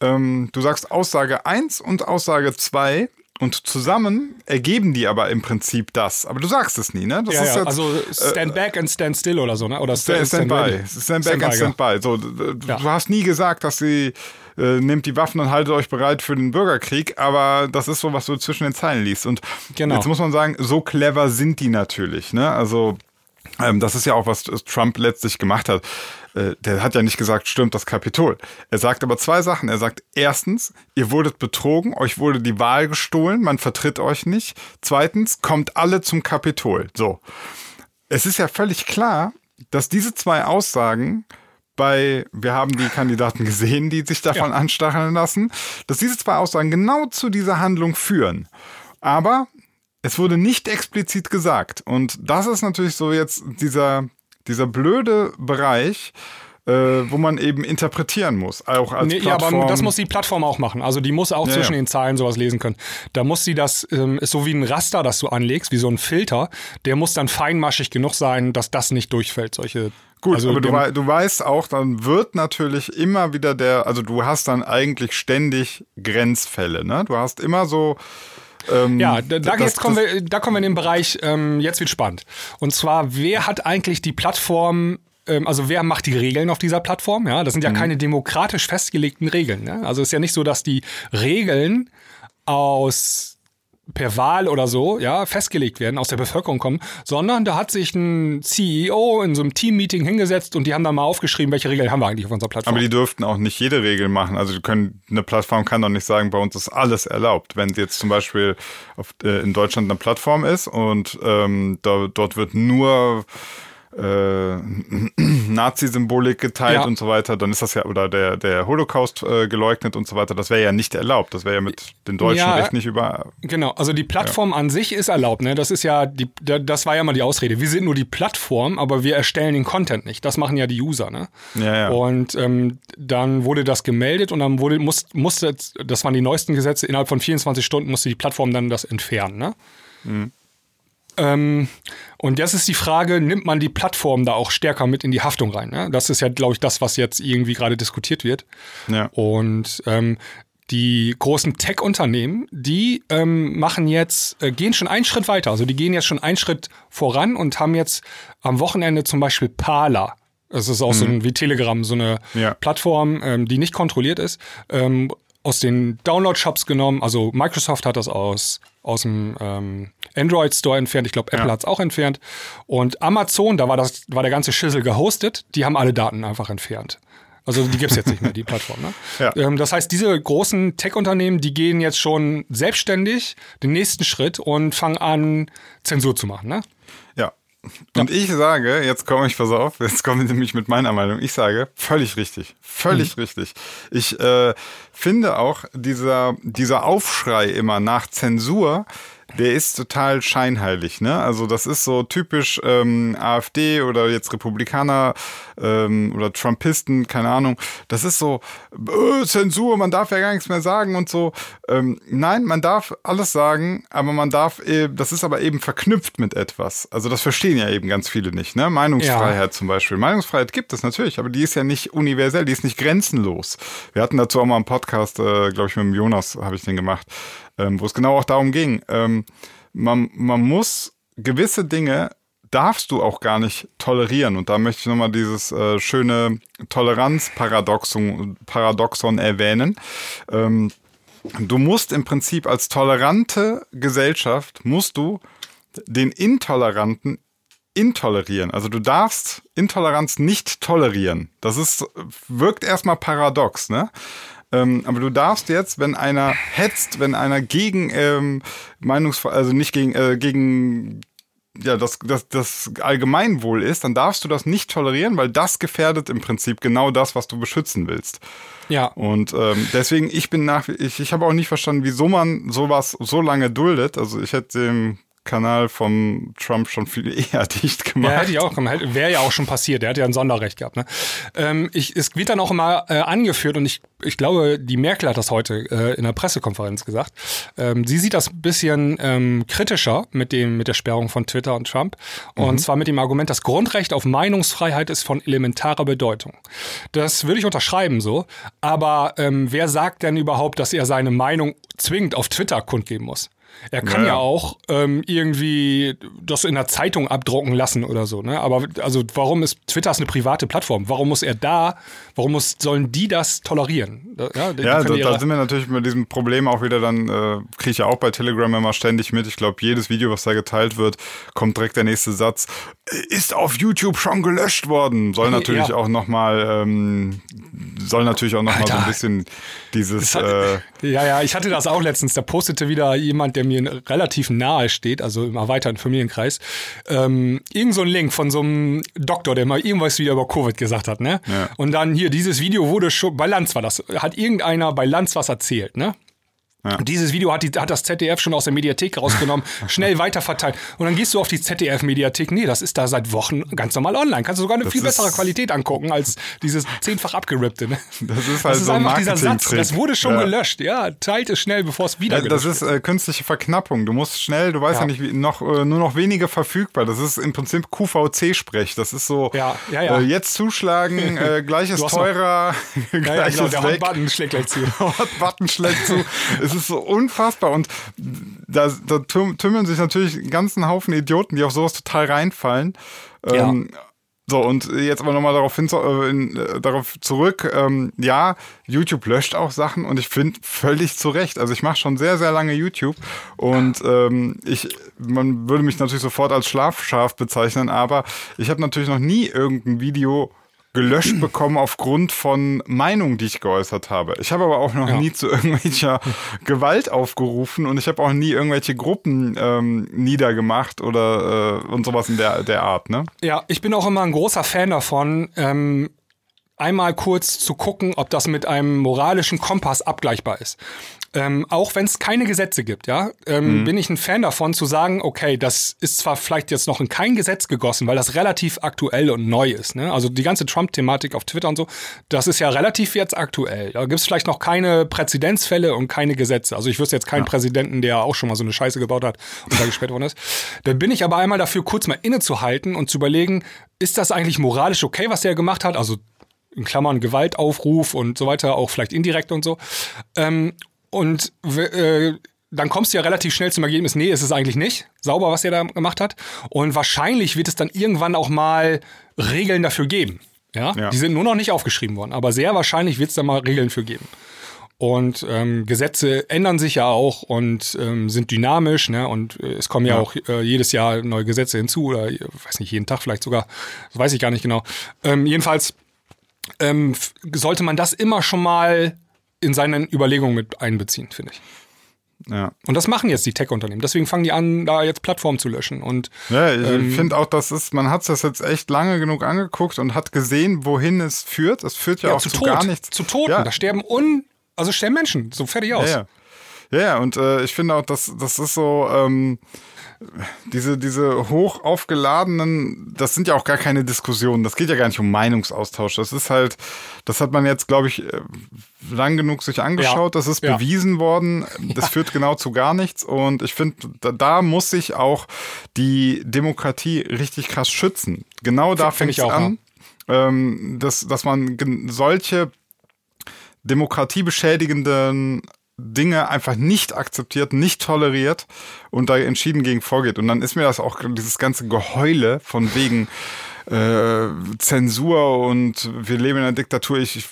ähm, du sagst Aussage 1 und Aussage 2 und zusammen ergeben die aber im Prinzip das. Aber du sagst es nie, ne? Das ja, ist ja. Jetzt, also Stand äh, Back and Stand Still oder so, ne? Oder Stand, stand, stand By. Stand Back stand and Stand By. So, du ja. hast nie gesagt, dass sie äh, nehmt die Waffen und haltet euch bereit für den Bürgerkrieg, aber das ist so, was du zwischen den Zeilen liest. Und genau. jetzt muss man sagen, so clever sind die natürlich, ne? Also ähm, das ist ja auch, was Trump letztlich gemacht hat. Äh, der hat ja nicht gesagt, stürmt das Kapitol. Er sagt aber zwei Sachen. Er sagt, erstens, ihr wurdet betrogen, euch wurde die Wahl gestohlen, man vertritt euch nicht. Zweitens, kommt alle zum Kapitol. So. Es ist ja völlig klar, dass diese zwei Aussagen bei, wir haben die Kandidaten gesehen, die sich davon ja. anstacheln lassen, dass diese zwei Aussagen genau zu dieser Handlung führen. Aber es wurde nicht explizit gesagt. Und das ist natürlich so jetzt dieser, dieser blöde Bereich, äh, wo man eben interpretieren muss, auch als nee, Plattform. Ja, aber das muss die Plattform auch machen. Also die muss auch ja, zwischen ja. den Zeilen sowas lesen können. Da muss sie das, ähm, ist so wie ein Raster, das du anlegst, wie so ein Filter, der muss dann feinmaschig genug sein, dass das nicht durchfällt, solche Gut, also aber du, du weißt auch, dann wird natürlich immer wieder der, also du hast dann eigentlich ständig Grenzfälle, ne? Du hast immer so ähm, ja, da, da, jetzt kommen wir, da kommen wir in den Bereich, ähm, jetzt wird spannend. Und zwar, wer hat eigentlich die Plattform ähm, also wer macht die Regeln auf dieser Plattform? Ja, das sind ja mhm. keine demokratisch festgelegten Regeln. Ne? Also ist ja nicht so, dass die Regeln aus per Wahl oder so, ja, festgelegt werden, aus der Bevölkerung kommen, sondern da hat sich ein CEO in so einem Team-Meeting hingesetzt und die haben dann mal aufgeschrieben, welche Regeln haben wir eigentlich auf unserer Plattform. Aber die dürften auch nicht jede Regel machen. Also können, eine Plattform kann doch nicht sagen, bei uns ist alles erlaubt. Wenn jetzt zum Beispiel auf, äh, in Deutschland eine Plattform ist und ähm, da, dort wird nur äh, Nazi-Symbolik geteilt ja. und so weiter, dann ist das ja, oder der, der Holocaust äh, geleugnet und so weiter, das wäre ja nicht erlaubt. Das wäre ja mit den Deutschen ja, Recht nicht über. Genau, also die Plattform ja. an sich ist erlaubt, ne? Das ist ja, die, das war ja mal die Ausrede. Wir sind nur die Plattform, aber wir erstellen den Content nicht. Das machen ja die User, ne? Ja, ja. Und ähm, dann wurde das gemeldet und dann wurde, muss, musste, das waren die neuesten Gesetze, innerhalb von 24 Stunden musste die Plattform dann das entfernen, ne? Mhm. Ähm, und das ist die Frage, nimmt man die Plattform da auch stärker mit in die Haftung rein? Ne? Das ist ja, glaube ich, das, was jetzt irgendwie gerade diskutiert wird. Ja. Und ähm, die großen Tech-Unternehmen, die ähm, machen jetzt, äh, gehen schon einen Schritt weiter. Also die gehen jetzt schon einen Schritt voran und haben jetzt am Wochenende zum Beispiel Parler. Das ist auch mhm. so ein wie Telegram, so eine ja. Plattform, ähm, die nicht kontrolliert ist, ähm, aus den Download-Shops genommen. Also Microsoft hat das aus, aus dem ähm, Android Store entfernt. Ich glaube, Apple ja. hat es auch entfernt. Und Amazon, da war, das, war der ganze Schüssel gehostet, die haben alle Daten einfach entfernt. Also die gibt es jetzt nicht mehr, die Plattform. Ne? Ja. Ähm, das heißt, diese großen Tech-Unternehmen, die gehen jetzt schon selbstständig den nächsten Schritt und fangen an, Zensur zu machen. Ne? Ja. Und ich sage, jetzt komme ich, pass auf, jetzt komme ich nämlich mit meiner Meinung. Ich sage, völlig richtig. Völlig mhm. richtig. Ich äh, finde auch, dieser, dieser Aufschrei immer nach Zensur, der ist total scheinheilig, ne? Also das ist so typisch ähm, AfD oder jetzt Republikaner ähm, oder Trumpisten, keine Ahnung. Das ist so äh, Zensur, man darf ja gar nichts mehr sagen und so. Ähm, nein, man darf alles sagen, aber man darf, äh, das ist aber eben verknüpft mit etwas. Also das verstehen ja eben ganz viele nicht, ne? Meinungsfreiheit ja. zum Beispiel. Meinungsfreiheit gibt es natürlich, aber die ist ja nicht universell, die ist nicht grenzenlos. Wir hatten dazu auch mal einen Podcast, äh, glaube ich, mit dem Jonas habe ich den gemacht ähm, wo es genau auch darum ging. Ähm, man, man muss gewisse Dinge darfst du auch gar nicht tolerieren. Und da möchte ich nochmal dieses äh, schöne Toleranzparadoxon Paradoxon erwähnen. Ähm, du musst im Prinzip als tolerante Gesellschaft, musst du den Intoleranten intolerieren. Also du darfst Intoleranz nicht tolerieren. Das ist, wirkt erstmal paradox, ne? Ähm, aber du darfst jetzt, wenn einer hetzt, wenn einer gegen ähm, Meinungsfreiheit, also nicht gegen, äh, gegen ja, das, das, das Allgemeinwohl ist, dann darfst du das nicht tolerieren, weil das gefährdet im Prinzip genau das, was du beschützen willst. Ja. Und ähm, deswegen, ich bin nach, ich, ich habe auch nicht verstanden, wieso man sowas so lange duldet. Also ich hätte dem Kanal vom Trump schon viel eher dicht gemacht. Ja, hätte ich auch gemacht. Wäre ja auch schon passiert. Der hat ja ein Sonderrecht gehabt. Ne? Ähm, ich, es wird dann auch immer äh, angeführt und ich, ich glaube, die Merkel hat das heute äh, in der Pressekonferenz gesagt. Ähm, sie sieht das ein bisschen ähm, kritischer mit, dem, mit der Sperrung von Twitter und Trump. Und mhm. zwar mit dem Argument, das Grundrecht auf Meinungsfreiheit ist von elementarer Bedeutung. Das würde ich unterschreiben so. Aber ähm, wer sagt denn überhaupt, dass er seine Meinung zwingend auf Twitter kundgeben muss? Er kann ja, ja auch ähm, irgendwie das in der Zeitung abdrucken lassen oder so. Ne? Aber also warum ist Twitter ist eine private Plattform? Warum muss er da, warum muss, sollen die das tolerieren? Ja, die, ja da, da, sind wir natürlich mit diesem Problem auch wieder dann, äh, kriege ich ja auch bei Telegram immer ständig mit. Ich glaube, jedes Video, was da geteilt wird, kommt direkt der nächste Satz. Ist auf YouTube schon gelöscht worden. Soll natürlich ja. auch nochmal, ähm, soll natürlich auch nochmal so ein bisschen dieses. Hat, äh, ja, ja, ich hatte das auch letztens. Da postete wieder jemand, der mir relativ nahe steht, also im erweiterten Familienkreis, ähm, irgend so ein Link von so einem Doktor, der mal irgendwas wieder über Covid gesagt hat, ne? Ja. Und dann hier, dieses Video wurde schon, bei Lanz war das, hat irgendeiner bei Lanz was erzählt, ne? Ja. Dieses Video hat, die, hat das ZDF schon aus der Mediathek rausgenommen, schnell weiterverteilt. Und dann gehst du auf die ZDF-Mediathek. Nee, das ist da seit Wochen ganz normal online. Kannst du sogar eine das viel bessere Qualität angucken als dieses zehnfach abgerippte. Ne? Das ist halt das ist so einfach dieser Satz. Das wurde schon ja. gelöscht. Ja, teilt es schnell, bevor es wieder ja, Das ist äh, künstliche Verknappung. Du musst schnell, du weißt ja, nicht, wie, noch, äh, nur noch wenige verfügbar. Das ist im Prinzip QVC-Sprech. Das ist so, ja, ja, ja. Äh, jetzt zuschlagen, äh, gleich ist teurer, gleich ja, genau, der Hot-Button schlägt gleich zu. Hot-Button schlägt zu. es ist so unfassbar und da, da tümmeln sich natürlich einen ganzen Haufen Idioten, die auf sowas total reinfallen. Ja. Ähm, so, und jetzt aber nochmal darauf, hin, äh, in, äh, darauf zurück. Ähm, ja, YouTube löscht auch Sachen und ich finde völlig zu Recht. Also ich mache schon sehr, sehr lange YouTube und ähm, ich, man würde mich natürlich sofort als Schlafschaf bezeichnen, aber ich habe natürlich noch nie irgendein Video gelöscht bekommen aufgrund von Meinungen, die ich geäußert habe. Ich habe aber auch noch ja. nie zu irgendwelcher Gewalt aufgerufen und ich habe auch nie irgendwelche Gruppen ähm, niedergemacht oder äh, und sowas in der, der Art, ne? Ja, ich bin auch immer ein großer Fan davon, ähm, einmal kurz zu gucken, ob das mit einem moralischen Kompass abgleichbar ist. Ähm, auch wenn es keine Gesetze gibt, ja, ähm, mhm. bin ich ein Fan davon zu sagen, okay, das ist zwar vielleicht jetzt noch in kein Gesetz gegossen, weil das relativ aktuell und neu ist. Ne? Also die ganze Trump-Thematik auf Twitter und so, das ist ja relativ jetzt aktuell. Da gibt es vielleicht noch keine Präzedenzfälle und keine Gesetze. Also ich wüsste jetzt keinen ja. Präsidenten, der auch schon mal so eine Scheiße gebaut hat und da gesperrt worden ist. Da bin ich aber einmal dafür, kurz mal innezuhalten und zu überlegen, ist das eigentlich moralisch okay, was der gemacht hat? Also in Klammern Gewaltaufruf und so weiter, auch vielleicht indirekt und so. Ähm, und äh, dann kommst du ja relativ schnell zum Ergebnis, nee, ist es eigentlich nicht sauber, was er da gemacht hat. Und wahrscheinlich wird es dann irgendwann auch mal Regeln dafür geben. Ja? ja. Die sind nur noch nicht aufgeschrieben worden, aber sehr wahrscheinlich wird es da mal Regeln für geben. Und ähm, Gesetze ändern sich ja auch und ähm, sind dynamisch, ne? Und äh, es kommen ja, ja. auch äh, jedes Jahr neue Gesetze hinzu oder äh, weiß nicht, jeden Tag vielleicht sogar, das weiß ich gar nicht genau. Ähm, jedenfalls ähm, sollte man das immer schon mal in seinen Überlegungen mit einbeziehen, finde ich. Ja. Und das machen jetzt die Tech-Unternehmen. Deswegen fangen die an, da jetzt Plattformen zu löschen. Und, ja, ich ähm, finde auch, das ist, man hat das jetzt echt lange genug angeguckt und hat gesehen, wohin es führt. Es führt ja, ja auch zu, zu gar nichts. Zu Toten. Ja. Da sterben un, also sterben Menschen. So fertig aus. Ja, ja. und äh, ich finde auch, dass das ist so, ähm, diese, diese hoch aufgeladenen, das sind ja auch gar keine Diskussionen. Das geht ja gar nicht um Meinungsaustausch. Das ist halt, das hat man jetzt, glaube ich, äh, lang genug sich angeschaut. Ja. Das ist ja. bewiesen worden. Das ja. führt genau zu gar nichts. Und ich finde, da, da, muss sich auch die Demokratie richtig krass schützen. Genau da fängt es an, ähm, dass, dass man solche demokratiebeschädigenden Dinge einfach nicht akzeptiert, nicht toleriert und da entschieden gegen vorgeht. Und dann ist mir das auch dieses ganze Geheule von wegen äh, Zensur und wir leben in einer Diktatur. Ich, ich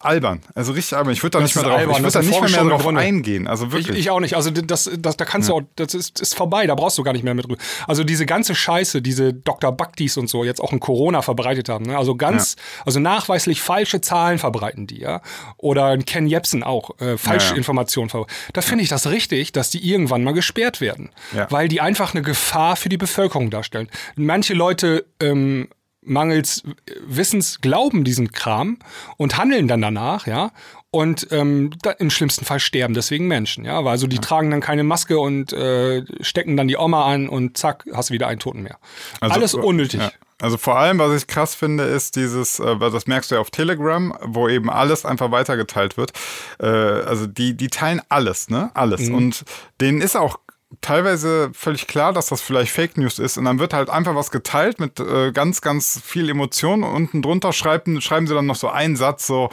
albern. Also richtig albern. Ich würde da nicht mehr drauf, albern, ich würde da nicht mehr, mehr drauf eingehen. Also wirklich. Ich, ich, auch nicht. Also das, das, da kannst ja. du auch, das ist, ist vorbei. Da brauchst du gar nicht mehr mit drüber. Also diese ganze Scheiße, diese Dr. Baktis und so jetzt auch in Corona verbreitet haben. Ne? Also ganz, ja. also nachweislich falsche Zahlen verbreiten die, ja. Oder Ken Jebsen auch äh, Falschinformationen verbreiten. Da finde ich das richtig, dass die irgendwann mal gesperrt werden, weil die einfach eine Gefahr für die Bevölkerung darstellen. Manche Leute ähm, mangels Wissens glauben diesen Kram und handeln dann danach, ja. Und ähm, da, im schlimmsten Fall sterben deswegen Menschen, ja. Weil also die ja. tragen dann keine Maske und äh, stecken dann die Oma an und zack, hast du wieder einen Toten mehr. Also, Alles unnötig. Ja. Also vor allem, was ich krass finde, ist dieses, äh, das merkst du ja auf Telegram, wo eben alles einfach weitergeteilt wird. Äh, also die, die teilen alles, ne? Alles. Mhm. Und denen ist auch teilweise völlig klar, dass das vielleicht Fake News ist und dann wird halt einfach was geteilt mit äh, ganz, ganz viel Emotion und unten drunter schreiben, schreiben sie dann noch so einen Satz so,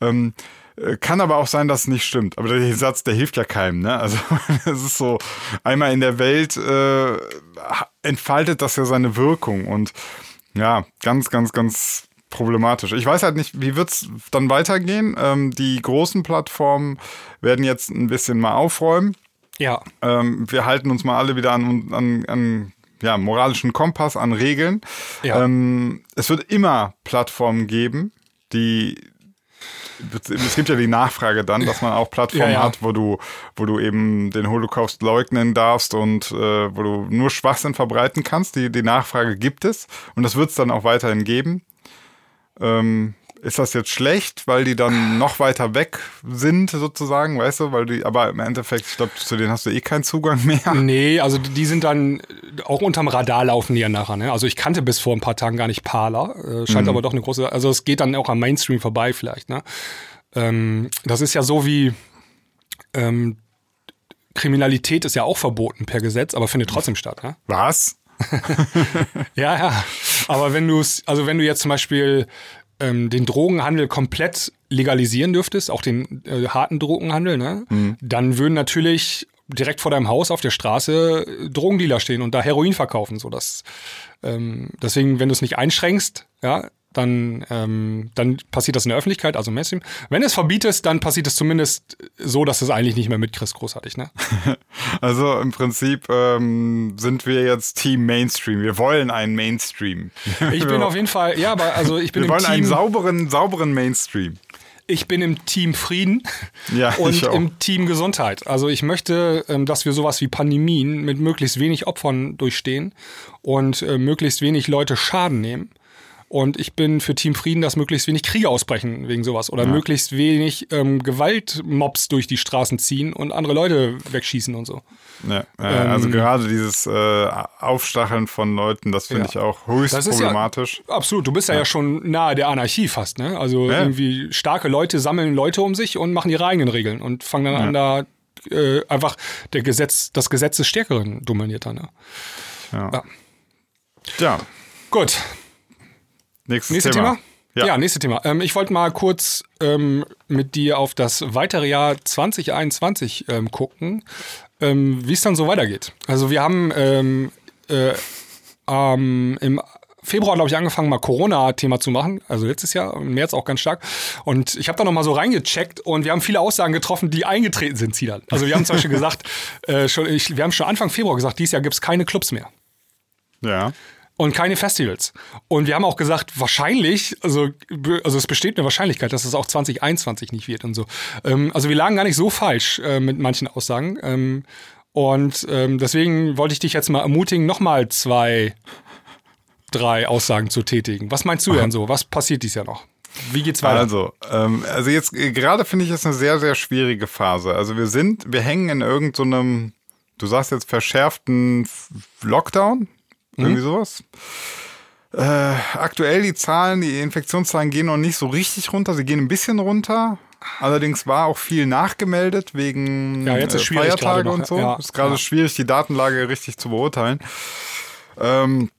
ähm, äh, kann aber auch sein, dass es nicht stimmt. Aber der Satz, der hilft ja keinem. Ne? Also es ist so, einmal in der Welt äh, entfaltet das ja seine Wirkung und ja, ganz, ganz, ganz problematisch. Ich weiß halt nicht, wie wird's dann weitergehen. Ähm, die großen Plattformen werden jetzt ein bisschen mal aufräumen. Ja. Ähm, wir halten uns mal alle wieder an, an, an ja, moralischen Kompass, an Regeln. Ja. Ähm, es wird immer Plattformen geben, die es gibt ja die Nachfrage dann, dass man auch Plattformen ja, ja. hat, wo du, wo du eben den Holocaust leugnen darfst und äh, wo du nur Schwachsinn verbreiten kannst. Die, die Nachfrage gibt es und das wird es dann auch weiterhin geben. Ähm, ist das jetzt schlecht, weil die dann noch weiter weg sind, sozusagen, weißt du? Weil die, aber im Endeffekt, ich glaube, zu denen hast du eh keinen Zugang mehr. Nee, also die sind dann auch unterm Radar laufen die ja nachher, ne? Also ich kannte bis vor ein paar Tagen gar nicht Parler. Äh, scheint mhm. aber doch eine große, also es geht dann auch am Mainstream vorbei, vielleicht, ne? Ähm, das ist ja so wie ähm, Kriminalität ist ja auch verboten per Gesetz, aber findet trotzdem statt, ne? Was? ja, ja. Aber wenn du es, also wenn du jetzt zum Beispiel ähm, den Drogenhandel komplett legalisieren dürftest, auch den äh, harten Drogenhandel, ne? Mhm. dann würden natürlich direkt vor deinem Haus auf der Straße äh, Drogendealer stehen und da Heroin verkaufen. So dass, ähm, deswegen, wenn du es nicht einschränkst, ja, dann, ähm, dann passiert das in der Öffentlichkeit, also Mainstream. Wenn es verbietest, dann passiert es zumindest so, dass es eigentlich nicht mehr mitkriegst, großartig, ne? also im Prinzip ähm, sind wir jetzt Team Mainstream. Wir wollen einen Mainstream. Ich bin auf jeden Fall, ja, aber also ich bin wir im wollen Team. einen sauberen, sauberen Mainstream. Ich bin im Team Frieden Ja, und im Team Gesundheit. Also ich möchte, ähm, dass wir sowas wie Pandemien mit möglichst wenig Opfern durchstehen und äh, möglichst wenig Leute Schaden nehmen. Und ich bin für Team Frieden, dass möglichst wenig Kriege ausbrechen wegen sowas oder möglichst wenig ähm, Gewaltmobs durch die Straßen ziehen und andere Leute wegschießen und so. Ja, äh, also Ähm, gerade dieses äh, Aufstacheln von Leuten, das finde Ja. ich auch höchst ja- problematisch. Absolut, du bist ja, ja schon nahe der Anarchie fast, ne? Also Ja. irgendwie starke Leute sammeln Leute um sich und machen ihre eigenen Regeln und fangen dann an, da äh, einfach der Gesetz, das Gesetz des Stärkeren dominiert dann. Ne? Ja. Ja. ja, Gut, nächstes, nächstes Thema. Thema? Ja. nächstes Thema. Ähm, ich wollte mal kurz ähm, mit dir auf das weitere Jahr 2021 ähm, gucken, ähm, wie es dann so weitergeht. Also wir haben ähm, äh, im Februar, glaube ich, angefangen, mal Corona-Thema zu machen. Also letztes Jahr, im März auch ganz stark. Und ich habe da nochmal so reingecheckt und wir haben viele Aussagen getroffen, die eingetreten sind, Zielan. Also wir haben zum Beispiel gesagt, äh, schon, ich, wir haben schon Anfang Februar gesagt, dieses Jahr gibt es keine Clubs mehr ja. Und keine Festivals. Und wir haben auch gesagt, wahrscheinlich, also, also es besteht eine Wahrscheinlichkeit, dass es auch 2021 nicht wird und so. Ähm, also wir lagen gar nicht so falsch äh, mit manchen Aussagen. Ähm, und ähm, deswegen wollte ich dich jetzt mal ermutigen, nochmal zwei, drei Aussagen zu tätigen. Was meinst du denn so? Was passiert dieses Jahr noch? Wie geht's weiter? Also, ähm, also jetzt gerade finde ich es eine sehr, sehr schwierige Phase. Also wir sind, wir hängen in irgendeinem, du sagst jetzt verschärften Lockdown, irgendwie sowas. Äh, aktuell die Zahlen, die Infektionszahlen gehen noch nicht so richtig runter. Sie gehen ein bisschen runter. Allerdings war auch viel nachgemeldet wegen Ja, jetzt ist äh, Feiertage noch, und so. ja. ist gerade Ja. schwierig, die Datenlage richtig zu beurteilen. Ähm,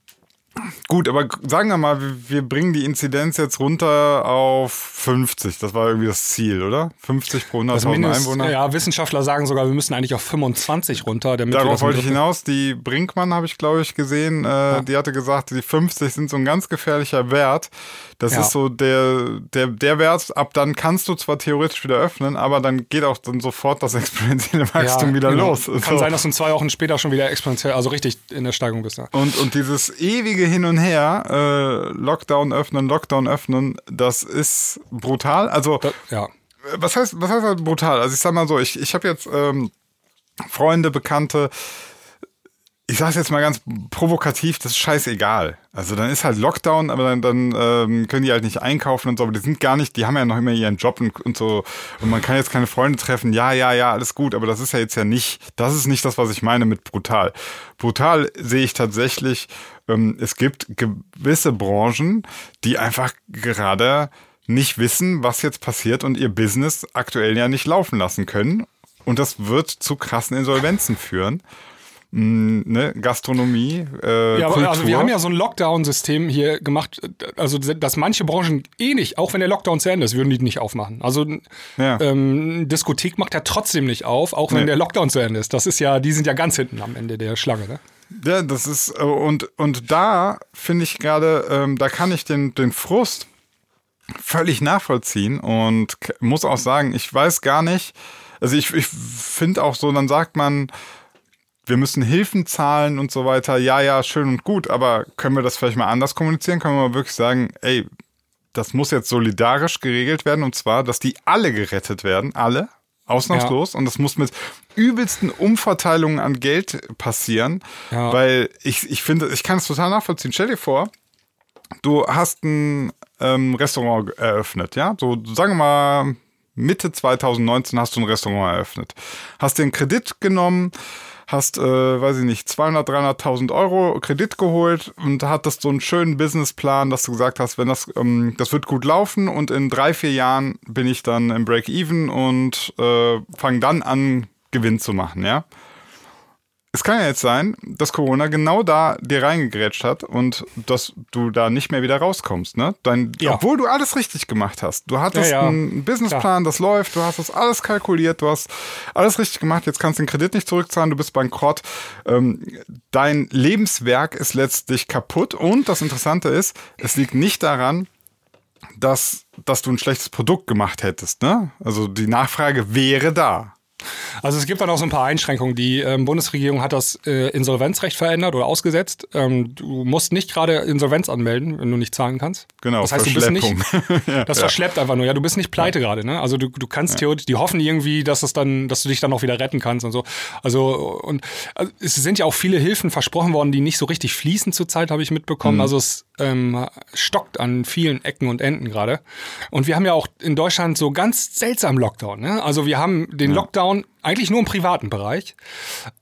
Gut, aber sagen wir mal, wir- bringen die Inzidenz jetzt runter auf 50. Das war irgendwie das Ziel, oder? 50 pro 100.000 Also Mindest, Einwohner. ja, Wissenschaftler sagen sogar, wir müssen eigentlich auf 25 runter, Darauf wollte ich hinaus. Die Brinkmann habe ich, glaube ich, gesehen. Äh, Die hatte gesagt, die 50 sind so ein ganz gefährlicher Wert. Das Ja. ist so der, der, der Wert, ab dann kannst du zwar theoretisch wieder öffnen, aber dann geht auch dann sofort das exponentielle Wachstum wieder genau. los. Kann So. sein, dass du in zwei Wochen später schon wieder exponentiell, also richtig in der Steigung bist. Ja. Und, und dieses ewige Hin und Her, äh, Lockdown öffnen, Lockdown öffnen, das ist brutal. Also, ja. was heißt, was heißt halt brutal? Also ich sag mal so, ich, ich habe jetzt ähm, Freunde, Bekannte, ich sag's jetzt mal ganz provokativ, das ist scheißegal. Also dann ist halt Lockdown, aber dann, dann ähm, können die halt nicht einkaufen und so, aber die sind gar nicht, die haben ja noch immer ihren Job und, und so und man kann jetzt keine Freunde treffen, ja, ja, ja, alles gut, aber das ist ja jetzt ja nicht, das ist nicht das, was ich meine mit brutal. Brutal sehe ich tatsächlich, ähm, es gibt gewisse Branchen, die einfach gerade nicht wissen, was jetzt passiert und ihr Business aktuell ja nicht laufen lassen können. Und das wird zu krassen Insolvenzen führen. Mm, ne? Gastronomie, äh, Ja, aber Kultur. also wir haben ja so ein Lockdown-System hier gemacht, also dass manche Branchen eh nicht, auch wenn der Lockdown zu Ende ist, würden die nicht aufmachen. Also Ja. ähm, Diskothek macht ja trotzdem nicht auf, auch wenn Nee. der Lockdown zu Ende ist. Das ist ja, die sind ja ganz hinten am Ende der Schlange, ne? Ja, das ist, äh, und, und da finde ich gerade, ähm, da kann ich den, den Frust völlig nachvollziehen und muss auch sagen, ich weiß gar nicht, also ich, ich finde auch so, dann sagt man, wir müssen Hilfen zahlen und so weiter. Ja, ja, schön und gut, aber können wir das vielleicht mal anders kommunizieren? Können wir mal wirklich sagen, ey, das muss jetzt solidarisch geregelt werden und zwar, dass die alle gerettet werden, alle, ausnahmslos. Und das muss mit übelsten Umverteilungen an Geld passieren, Ja. weil ich, ich finde, ich kann es total nachvollziehen. Stell dir vor, du hast ein ähm, Restaurant eröffnet, ja? So, sagen wir mal, Mitte 2019 hast du ein Restaurant eröffnet. Hast den Kredit genommen, hast, äh, weiß ich nicht, 200, 300.000 Euro Kredit geholt und hattest so einen schönen Businessplan, dass du gesagt hast, wenn das, ähm, das wird gut laufen und in drei, vier Jahren bin ich dann im Break-Even und äh, fange dann an, Gewinn zu machen, ja? Es kann ja jetzt sein, dass Corona genau da dir reingegrätscht hat und dass du da nicht mehr wieder rauskommst, ne? Dein, Ja. Obwohl du alles richtig gemacht hast. Du hattest Ja, ja. einen Businessplan, das läuft, du hast das alles kalkuliert, du hast alles richtig gemacht, jetzt kannst du den Kredit nicht zurückzahlen, du bist bankrott. Ähm, dein Lebenswerk ist letztlich kaputt und das Interessante ist, es liegt nicht daran, dass, dass du ein schlechtes Produkt gemacht hättest. Ne? Also die Nachfrage wäre da. Also es gibt dann auch so ein paar Einschränkungen. Die ähm, Bundesregierung hat das äh, Insolvenzrecht verändert oder ausgesetzt. Ähm, du musst nicht gerade Insolvenz anmelden, wenn du nicht zahlen kannst. Genau, das heißt, du bist nicht. ja, das verschleppt einfach nur. Ja, du bist nicht pleite ja. gerade. Ne? Also du, du kannst ja. theoretisch, die hoffen irgendwie, dass es dann, dass du dich dann noch wieder retten kannst und so. Also und also, es sind ja auch viele Hilfen versprochen worden, die nicht so richtig fließen zurzeit, habe ich mitbekommen. Mhm. Also es ähm, stockt an vielen Ecken und Enden gerade. Und wir haben ja auch in Deutschland so ganz seltsam Lockdown. Ne? Also wir haben den Lockdown eigentlich nur im privaten Bereich.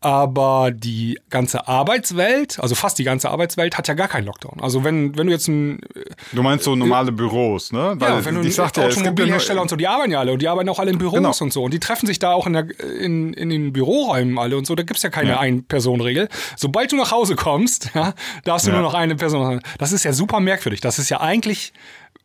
Aber die ganze Arbeitswelt, also fast die ganze Arbeitswelt, hat ja gar keinen Lockdown. Also wenn, wenn du jetzt ein. Du meinst so normale Büros, ne? Weil ja, wenn du ich sagte, Automobilhersteller ja und so, die arbeiten ja alle und die arbeiten auch alle in Büros genau. und so. Und die treffen sich da auch in, der, in, in den Büroräumen alle und so. Da gibt's ja keine ja. Ein-Personen-Regel. Sobald du nach Hause kommst, ja, darfst du ja. nur noch eine Person haben. Das ist ja super merkwürdig. Das ist ja eigentlich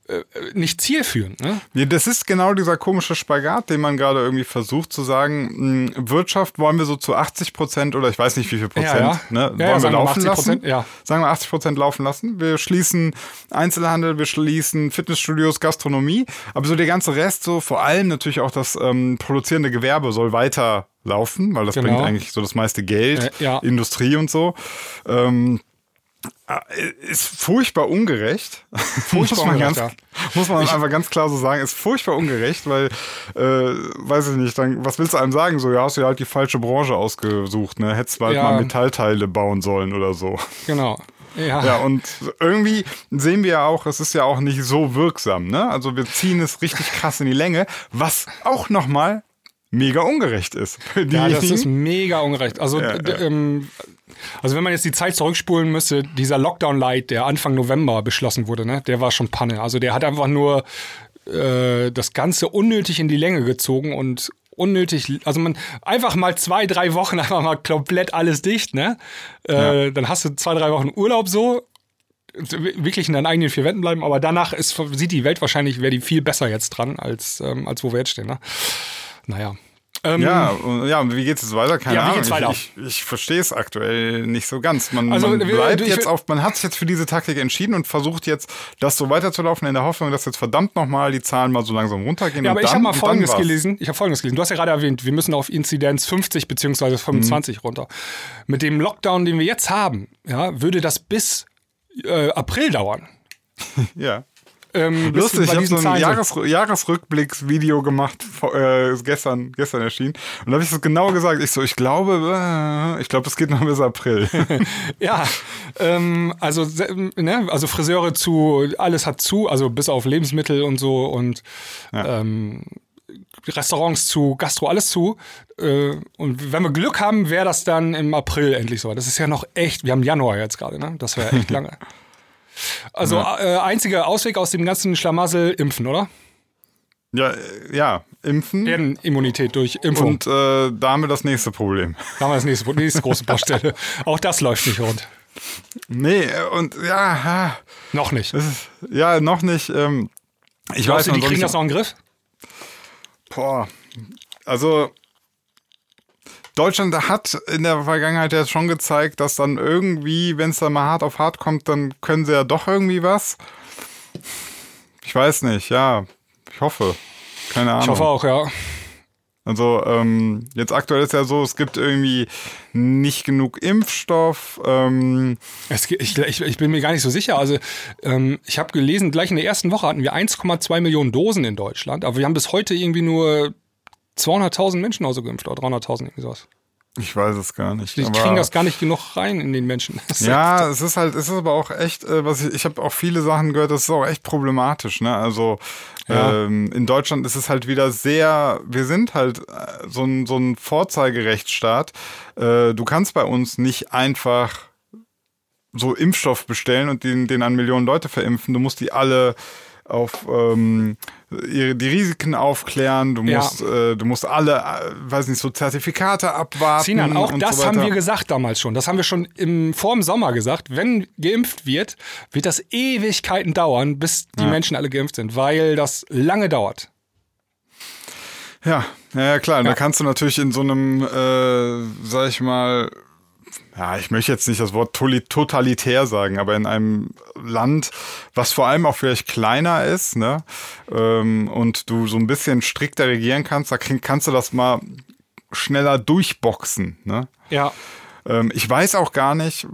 äh, nicht zielführend. Ne? Ja, das ist genau dieser komische Spagat, den man gerade irgendwie versucht zu sagen, mh, Wirtschaft wollen wir so zu 80 Prozent oder ich weiß nicht wie viel Prozent, ja, ja. Ne, ja, wollen wir laufen wir lassen? Ja. Sagen wir 80 Prozent laufen lassen. Wir schließen Einzelhandel, wir schließen Fitnessstudios, Gastronomie, aber so der ganze Rest, so vor allem natürlich auch das ähm, produzierende Gewerbe soll weiter laufen, weil das genau. bringt eigentlich so das meiste Geld, äh, Industrie und so. Ähm, ist furchtbar ungerecht. Furchtbar muss man, ganz, ja. muss man ich, einfach ganz klar so sagen, ist furchtbar ungerecht, weil, äh, weiß ich nicht, dann, was willst du einem sagen? So, ja, hast du ja halt die falsche Branche ausgesucht, ne? Hättest du halt ja. mal Metallteile bauen sollen oder so. Genau. Ja. ja, und irgendwie sehen wir ja auch, es ist ja auch nicht so wirksam, ne? Also wir ziehen es richtig krass in die Länge, was auch nochmal mega ungerecht ist. Ja, das ist mega ungerecht. Also, ja, ja. Ähm, also wenn man jetzt die Zeit zurückspulen müsste, dieser Lockdown-Light, der Anfang November beschlossen wurde, ne, der war schon Panne. Also der hat einfach nur äh, das Ganze unnötig in die Länge gezogen und unnötig, also man einfach mal zwei, drei Wochen einfach mal komplett alles dicht, ne? Äh, Dann hast du zwei, drei Wochen Urlaub so wirklich in deinen eigenen vier Wänden bleiben, aber danach ist, sieht die Welt wahrscheinlich, wäre die viel besser jetzt dran, als, ähm, als wo wir jetzt stehen. Ne? Naja. Ähm, ja, ja, wie geht es weiter? Keine ja, Ahnung. Geht's weiter? Ich, ich, ich verstehe es aktuell nicht so ganz. Man, also, man bleibt ich, jetzt auf, man hat sich jetzt für diese Taktik entschieden und versucht jetzt, das so weiterzulaufen in der Hoffnung, dass jetzt verdammt nochmal die Zahlen mal so langsam runtergehen. Ja, aber ich habe mal Folgendes gelesen. Ich habe Folgendes gelesen. Du hast ja gerade erwähnt, wir müssen auf Inzidenz 50 beziehungsweise 25 mhm. runter. Mit dem Lockdown, den wir jetzt haben, ja, würde das bis äh, April dauern. ja. Ähm, Lustig, ich habe so ein Jahres Jahresrückblicksvideo gemacht, äh, gestern, gestern erschienen. Und da habe ich so genau gesagt. Ich so, ich glaube, äh, ich glaube, das geht noch bis April. ja, ähm, also, ne, also Friseure zu, alles hat zu, also bis auf Lebensmittel und so und ja. ähm, Restaurants zu, Gastro, alles zu. Äh, und wenn wir Glück haben, wäre das dann im April endlich so. Das ist ja noch echt, wir haben Januar jetzt gerade, ne? Das wäre echt lange. Also ja. äh, einziger Ausweg aus dem ganzen Schlamassel, impfen, oder? Ja, äh, ja, impfen. Herdenimmunität durch Impfung. Und äh, da haben wir das nächste Problem. Da haben wir das nächste, nächste große Baustelle. Auch das läuft nicht rund. Nee, und ja. Noch nicht. Ist, ja, noch nicht. Ähm, ich Glaubst weiß du, die kriegen das noch in den Griff? Boah. Also, Deutschland hat in der Vergangenheit ja schon gezeigt, dass dann irgendwie, wenn es dann mal hart auf hart kommt, dann können sie ja doch irgendwie was. Ich weiß nicht, ja. Ich hoffe. Keine Ahnung. Ich hoffe auch, ja. Also ähm, jetzt aktuell ist ja so, es gibt irgendwie nicht genug Impfstoff. Ähm es, ich, ich, ich, bin mir gar nicht so sicher. Also ähm, ich habe gelesen, gleich in der ersten Woche hatten wir 1,2 Millionen Dosen in Deutschland, aber wir haben bis heute irgendwie nur 200.000 Menschen also geimpft oder 300.000 irgendwie sowas. Ich weiß es gar nicht. Die kriegen das gar nicht genug rein in den Menschen. ja, es ist halt, es ist aber auch echt, äh, was ich, ich habe auch viele Sachen gehört, das ist auch echt problematisch. Ne? Also ja. ähm, in Deutschland ist es halt wieder sehr, wir sind halt äh, so ein, so ein Vorzeigerechtsstaat. Äh, du kannst bei uns nicht einfach so Impfstoff bestellen und den, den an Millionen Leute verimpfen. Du musst die alle auf ähm, die Risiken aufklären, du musst, ja. äh, du musst alle, äh, weiß nicht, so Zertifikate abwarten. Sinan, auch das so haben wir gesagt damals schon. Das haben wir schon im, vor dem Sommer gesagt. Wenn geimpft wird, wird das Ewigkeiten dauern, bis die ja. Menschen alle geimpft sind, weil das lange dauert. Ja, ja, klar. Ja. Da kannst du natürlich in so einem, äh, sag ich mal, ja, ich möchte jetzt nicht das Wort totalitär sagen, aber in einem Land, was vor allem auch vielleicht kleiner ist, ne, ähm, und du so ein bisschen strikter regieren kannst, da kannst du das mal schneller durchboxen, ne? Ja. Ähm, ich weiß auch gar nicht,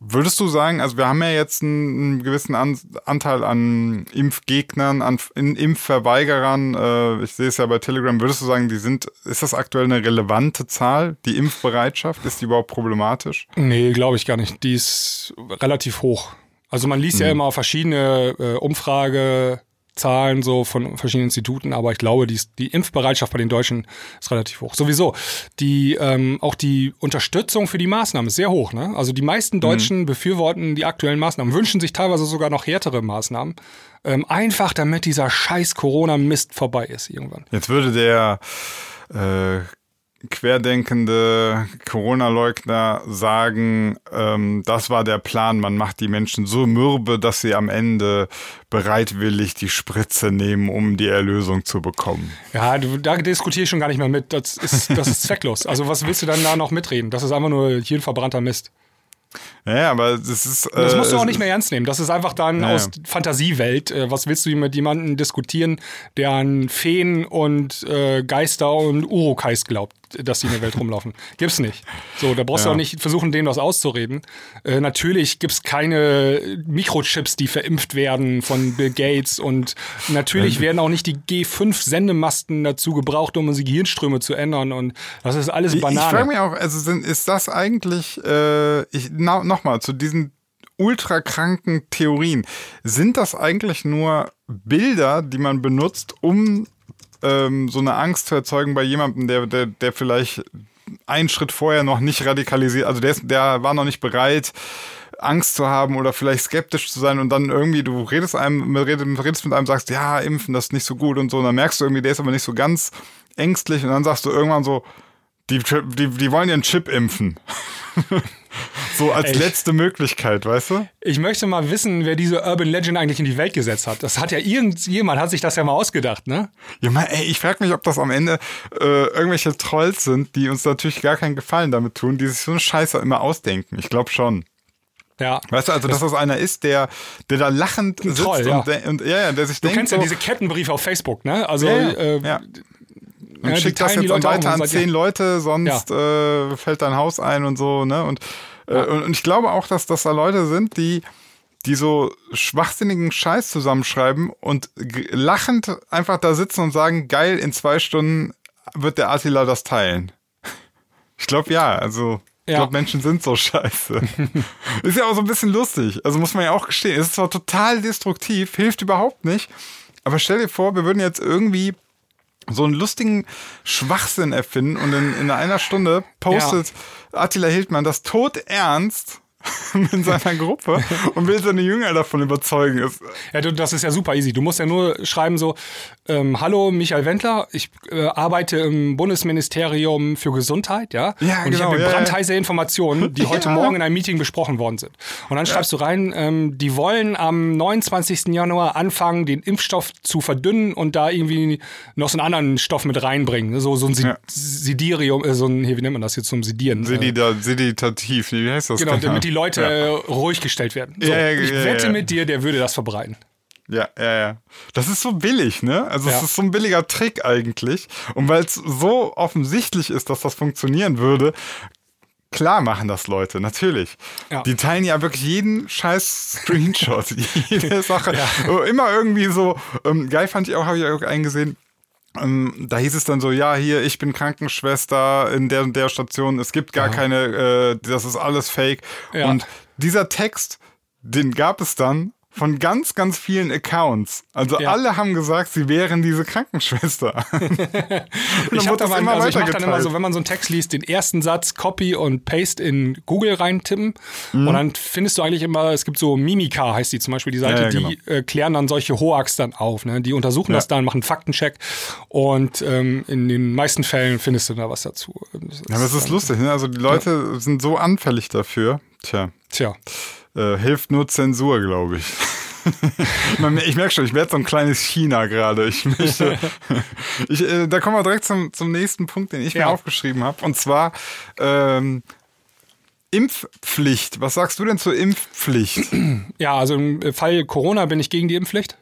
Würdest du sagen, also wir haben ja jetzt einen, gewissen an, Anteil an Impfgegnern, an Impfverweigerern, äh, ich sehe es ja bei Telegram, würdest du sagen, die sind, ist das aktuell eine relevante Zahl, die Impfbereitschaft, ist die überhaupt problematisch? Nee, glaube ich gar nicht. Die ist relativ hoch. Also man liest mhm. ja immer verschiedene äh, Umfrage, Zahlen so von verschiedenen Instituten, aber ich glaube, die, die Impfbereitschaft bei den Deutschen ist relativ hoch. Sowieso. Die, ähm, auch die Unterstützung für die Maßnahmen ist sehr hoch. Ne? Also die meisten mhm. Deutschen mhm. befürworten die aktuellen Maßnahmen, wünschen sich teilweise sogar noch härtere Maßnahmen. Ähm, einfach damit dieser scheiß Corona-Mist vorbei ist irgendwann. Jetzt würde der äh, querdenkende Corona-Leugner sagen, ähm, das war der Plan, man macht die Menschen so mürbe, dass sie am Ende bereitwillig die Spritze nehmen, um die Erlösung zu bekommen. Ja, da diskutiere ich schon gar nicht mehr mit. Das ist, das ist zwecklos. Also was willst du dann da noch mitreden? Das ist einfach nur hier ein verbrannter Mist. Ja, aber das ist. Äh, das musst du auch nicht mehr ernst nehmen. Das ist einfach dann ja, aus Fantasiewelt. Äh, was willst du mit jemandem diskutieren, der an Feen und äh, Geister und Urukais glaubt? Dass die in der Welt rumlaufen. Gibt's nicht. So, da brauchst ja. du auch nicht versuchen, denen was auszureden. Äh, natürlich gibt's keine Mikrochips, die verimpft werden von Bill Gates und natürlich werden auch nicht die G5-Sendemasten dazu gebraucht, um unsere Gehirnströme zu ändern und das ist alles Banane. Ich, ich frage mich auch, also sind, ist das eigentlich, äh, ich, nochmal, zu diesen ultrakranken Theorien, sind das eigentlich nur Bilder, die man benutzt, um ähm, so eine Angst zu erzeugen bei jemandem, der, der, der vielleicht einen Schritt vorher noch nicht radikalisiert, also der, ist, der war noch nicht bereit, Angst zu haben oder vielleicht skeptisch zu sein und dann irgendwie, du redest einem, redest mit einem, sagst, ja, impfen, das ist nicht so gut und so, und dann merkst du irgendwie, der ist aber nicht so ganz ängstlich und dann sagst du irgendwann so, die, die, die wollen ihren Chip impfen. so als Echt? letzte Möglichkeit, weißt du? Ich möchte mal wissen, wer diese Urban Legend eigentlich in die Welt gesetzt hat. Das hat ja irgendjemand, hat sich das ja mal ausgedacht, ne? Ja, mal, ey, ich frage mich, ob das am Ende äh, irgendwelche Trolls sind, die uns natürlich gar keinen Gefallen damit tun, die sich so eine Scheiße immer ausdenken. Ich glaube schon. Ja. Weißt du, also dass das einer ist, der, der da lachend sitzt Troll, ja. Und, und, ja, ja, der sich du denkt. Du kennst so, ja diese Kettenbriefe auf Facebook, ne? Also ja, äh, ja. Und ja, schickt das jetzt weiter an zehn Leute, sonst ja. äh, fällt dein Haus ein und so, ne? Und, äh, ja. und, ich glaube auch, dass das da Leute sind, die, die so schwachsinnigen Scheiß zusammenschreiben und lachend einfach da sitzen und sagen, geil, in zwei Stunden wird der Attila das teilen. Ich glaube ja, also ich ja. glaube, Menschen sind so scheiße. ist ja auch so ein bisschen lustig. Also muss man ja auch gestehen. Es ist zwar total destruktiv, hilft überhaupt nicht. Aber stell dir vor, wir würden jetzt irgendwie so einen lustigen Schwachsinn erfinden und in, in einer Stunde postet ja. Attila Hildmann das tot ernst mit seiner Gruppe und will seine Jünger davon überzeugen. Ja, du, das ist ja super easy. Du musst ja nur schreiben so, ähm, hallo Michael Wendler, ich äh, arbeite im Bundesministerium für Gesundheit, ja, ja und genau, ich habe ja, brandheiße ja. Informationen, die heute Morgen in einem Meeting besprochen worden sind. Und dann schreibst du rein, ähm, die wollen am 29. Januar anfangen, den Impfstoff zu verdünnen und da irgendwie noch so einen anderen Stoff mit reinbringen, so so ein Sidirium, äh, so ein, hier, wie nennt man das jetzt zum Sidieren? Sedida, seditativ, wie heißt das? Genau, damit die Leute ruhig gestellt werden. So, ich wette mit dir, der würde das verbreiten. Ja, ja, ja. Das ist so billig, ne? Also es ist so ein billiger Trick eigentlich. Und weil es so offensichtlich ist, dass das funktionieren würde, klar machen das Leute, natürlich. Ja. Die teilen ja wirklich jeden scheiß Screenshot, jede Sache. Ja. Immer irgendwie so, ähm, geil fand ich auch, habe ich auch eingesehen, ähm, da hieß es dann so, ja, hier, ich bin Krankenschwester in der und der Station, es gibt gar ja. keine, äh, das ist alles fake. Und dieser Text, den gab es dann von ganz, ganz vielen Accounts. Also ja. alle haben gesagt, sie wären diese Krankenschwester. ich habe immer also ich mach dann immer so, wenn man so einen Text liest, den ersten Satz Copy und Paste in Google reintippen mhm. und dann findest du eigentlich immer, es gibt so Mimika heißt die zum Beispiel die Seite, ja, ja, genau. die äh, klären dann solche Hoax dann auf. Ne? Die untersuchen das dann, machen Faktencheck und ähm, in den meisten Fällen findest du da was dazu. Das ja, aber es ist lustig, ne? Also die Leute sind so anfällig dafür. Tja. Tja. Äh, hilft nur Zensur, glaube ich. ich merke schon, ich werde so ein kleines China gerade. Ich möchte. ich, äh, da kommen wir direkt zum, zum nächsten Punkt, den ich ja. mir aufgeschrieben habe. Und zwar, ähm, Impfpflicht. Was sagst du denn zur Impfpflicht? Ja, also im Fall Corona bin ich gegen die Impfpflicht.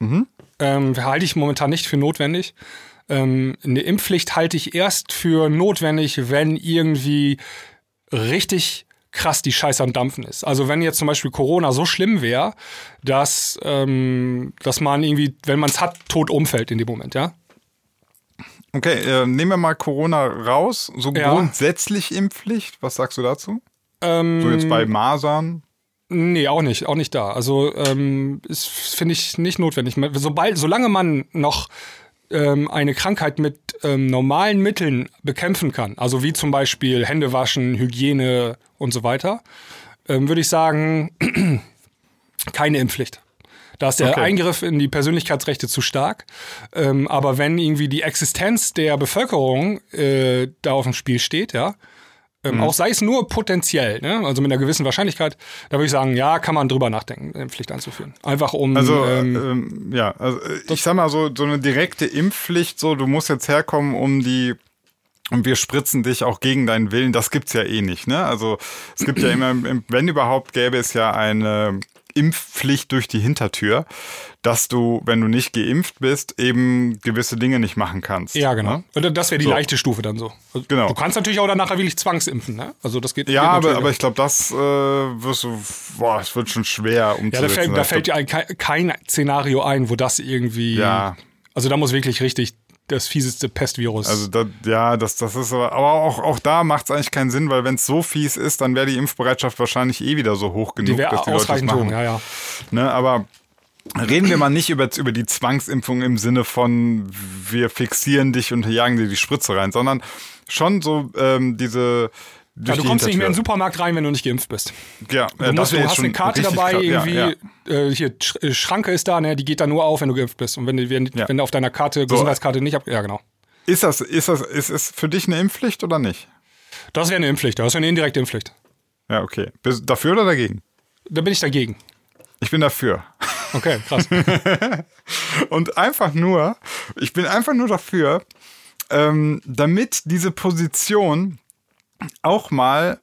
Mhm. Ähm, halte ich momentan nicht für notwendig. Ähm, eine Impfpflicht halte ich erst für notwendig, wenn irgendwie richtig krass die Scheiße am Dampfen ist. Also wenn jetzt zum Beispiel Corona so schlimm wäre, dass, ähm, dass man irgendwie, wenn man es hat, tot umfällt in dem Moment, ja? Okay, äh, nehmen wir mal Corona raus. So Ja. grundsätzlich Impfpflicht. Was sagst du dazu? Ähm, So jetzt bei Masern. Nee, auch nicht, auch nicht da. Also ähm, ist, finde ich, nicht notwendig. Sobald, solange man noch ähm, eine Krankheit mit ähm, normalen Mitteln bekämpfen kann, also wie zum Beispiel Hände waschen, Hygiene und so weiter, ähm, würde ich sagen, keine Impfpflicht. Da ist der Okay. Eingriff in die Persönlichkeitsrechte zu stark. Ähm, aber wenn irgendwie die Existenz der Bevölkerung äh, da auf dem Spiel steht, ja, ähm, auch sei es nur potenziell, ne? also mit einer gewissen Wahrscheinlichkeit, da würde ich sagen, ja, kann man drüber nachdenken, eine Pflicht einzuführen. Einfach um. Also, ähm, ähm, ja, also ich sag mal so, so eine direkte Impfpflicht, so, du musst jetzt herkommen, um die und wir spritzen dich auch gegen deinen Willen, das gibt's ja eh nicht, ne? Also es gibt ja immer, im- wenn überhaupt, gäbe es ja eine Impfpflicht durch die Hintertür, dass du, wenn du nicht geimpft bist, eben gewisse Dinge nicht machen kannst. ja, genau. Ne? Das wäre die So. leichte Stufe dann so. Also, Genau. Du kannst natürlich auch danach wirklich zwangsimpfen, ne? Also das geht. Ja, geht aber, aber ich glaube, das äh, wirst du, boah, es wird schon schwer umzusetzen. Ja, da fällt, da fällt dir ein, kein, kein Szenario ein, wo das irgendwie. Ja. Also da muss wirklich richtig das fieseste Pestvirus. Also da, ja, das, das ist aber, aber auch, auch da macht es eigentlich keinen Sinn, weil wenn es so fies ist, dann wäre die Impfbereitschaft wahrscheinlich eh wieder so hoch genug, die dass die Leute das ausreichend hoch, machen. ja, ja. Ne, aber reden wir mal nicht über, über die Zwangsimpfung im Sinne von wir fixieren dich und jagen dir die Spritze rein, sondern schon so ähm, diese du kommst nicht mehr in den Hintertür. Supermarkt rein, wenn du nicht geimpft bist. Ja, Du, äh, musst, du hast eine Karte dabei, krass. Ja, irgendwie, ja. Äh, hier, äh, Schranke ist da, ne, die geht da nur auf, wenn du geimpft bist. Und wenn, du- wenn, Ja. wenn auf deiner Karte, Gesundheitskarte nicht ab. Ja, genau. Ist das, ist das, ist es für dich eine Impfpflicht oder nicht? Das wäre eine Impfpflicht, das wäre eine indirekte Impfpflicht. Ja, okay. Bist du dafür oder dagegen? Da bin ich dagegen. Ich bin dafür. Okay, krass. Und einfach nur, ich bin einfach nur dafür, ähm, damit diese Position auch mal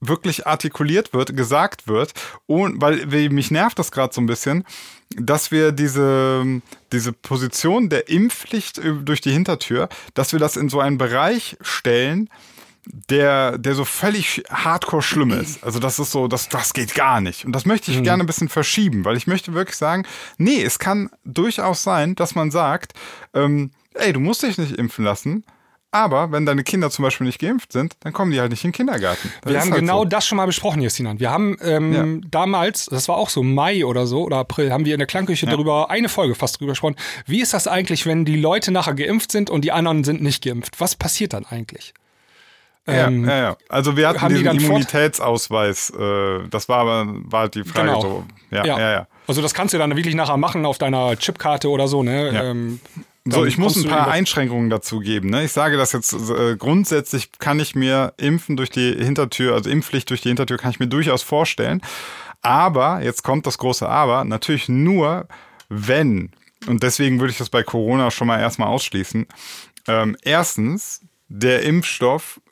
wirklich artikuliert wird, gesagt wird, und, weil mich nervt das gerade so ein bisschen, dass wir diese, diese Position der Impfpflicht äh, durch die Hintertür, dass wir das in so einen Bereich stellen, der, der so völlig hardcore schlimm ist. Also das ist so, das, das geht gar nicht. Und das möchte ich gerne ein bisschen verschieben, weil ich möchte wirklich sagen, nee, es kann durchaus sein, dass man sagt, ähm, ey, du musst dich nicht impfen lassen, aber wenn deine Kinder zum Beispiel nicht geimpft sind, dann kommen die halt nicht in den Kindergarten. Das Wir haben halt genau so. das schon mal besprochen, Justinan. Wir haben ähm, damals, das war auch so Mai oder so, oder April, haben wir in der Klangküche darüber eine Folge fast drüber gesprochen. Wie ist das eigentlich, wenn die Leute nachher geimpft sind und die anderen sind nicht geimpft? Was passiert dann eigentlich? Ja, Ähm, ja, ja. Also wir hatten haben die diesen Fort- Immunitätsausweis, äh, das war aber war halt die Frage Genau. so. Ja, ja, ja. Also das kannst du dann wirklich nachher machen auf deiner Chipkarte oder so, ne? Ja. Ähm, So, ich muss ein paar Einschränkungen dazu geben. Ne? Ich sage das jetzt äh, grundsätzlich kann ich mir Impfen durch die Hintertür, also Impfpflicht durch die Hintertür kann ich mir durchaus vorstellen. Aber, jetzt kommt das große Aber, natürlich nur, wenn, und deswegen würde ich das bei Corona schon mal erstmal ausschließen, ähm, erstens, der Impfstoff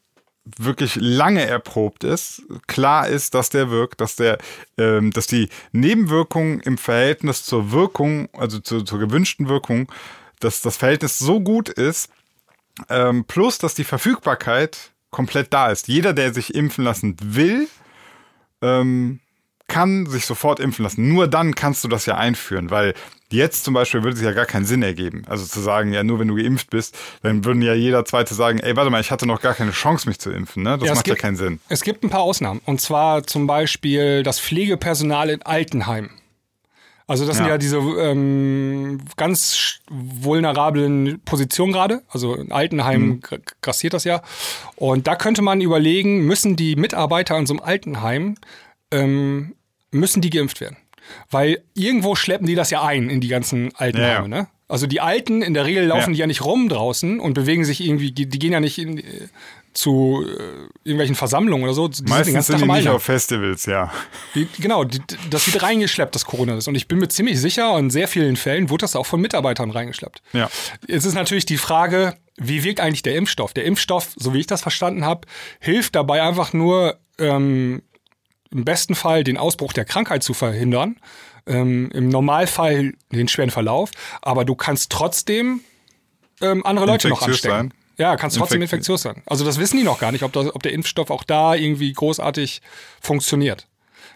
wirklich lange erprobt ist, klar ist, dass der wirkt, dass der, ähm, dass die Nebenwirkungen im Verhältnis zur Wirkung, also zu, zur gewünschten Wirkung, dass das Verhältnis so gut ist, ähm, plus dass die Verfügbarkeit komplett da ist. Jeder, der sich impfen lassen will, ähm, kann sich sofort impfen lassen. Nur dann kannst du das ja einführen, weil jetzt zum Beispiel würde es ja gar keinen Sinn ergeben. Also zu sagen, ja, nur wenn du geimpft bist, dann würden ja jeder Zweite sagen, ey, warte mal, ich hatte noch gar keine Chance, mich zu impfen. Ne? Das Ja, macht ja gibt- keinen Sinn. Es gibt ein paar Ausnahmen. Und zwar zum Beispiel das Pflegepersonal in Altenheimen. Also das sind Ja. ja diese ähm, ganz vulnerablen Positionen gerade. Also in Altenheimen Mhm. gr- grassiert das ja. Und da könnte man überlegen, müssen die Mitarbeiter in so einem Altenheim, ähm, müssen die geimpft werden? Weil irgendwo schleppen die das ja ein in die ganzen Altenheime, Ja, ja. ne? Also die Alten, in der Regel laufen Ja. die ja nicht rum draußen und bewegen sich irgendwie, die gehen ja nicht in, äh, zu äh, irgendwelchen Versammlungen oder so. Die Meistens sind die im nicht auf Festivals, ja. Die, genau, die, das wird reingeschleppt, das Corona ist. Und ich bin mir ziemlich sicher, in sehr vielen Fällen wurde das auch von Mitarbeitern reingeschleppt. Ja. Jetzt ist natürlich die Frage, wie wirkt eigentlich der Impfstoff? Der Impfstoff, so wie ich das verstanden habe, hilft dabei einfach nur, ähm, im besten Fall den Ausbruch der Krankheit zu verhindern, ähm, im Normalfall den schweren Verlauf, aber du kannst trotzdem ähm, andere Leute noch anstecken. Sein. Ja, kannst trotzdem Infekt infektiös sein. Also das wissen die noch gar nicht, ob, das, ob der Impfstoff auch da irgendwie großartig funktioniert.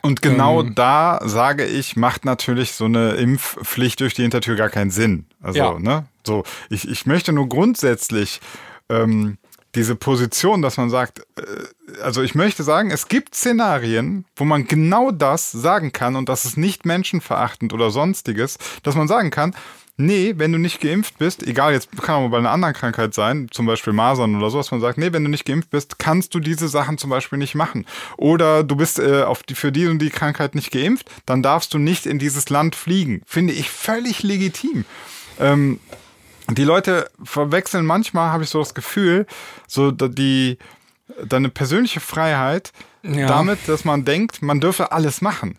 Und genau ähm, da sage ich, macht natürlich so eine Impfpflicht durch die Hintertür gar keinen Sinn. Also, ja. ne? So, ich, ich möchte nur grundsätzlich ähm, diese Position, dass man sagt, äh, also ich möchte sagen, es gibt Szenarien, wo man genau das sagen kann und das ist nicht menschenverachtend oder sonstiges, dass man sagen kann, nee, wenn du nicht geimpft bist, egal, jetzt kann auch bei einer anderen Krankheit sein, zum Beispiel Masern oder so, dass man sagt, nee, wenn du nicht geimpft bist, kannst du diese Sachen zum Beispiel nicht machen. Oder du bist äh, auf die, für die und die Krankheit nicht geimpft, dann darfst du nicht in dieses Land fliegen. Finde ich völlig legitim. Ähm, die Leute verwechseln manchmal, habe ich so das Gefühl, so die deine persönliche Freiheit ja. damit, dass man denkt, man dürfe alles machen.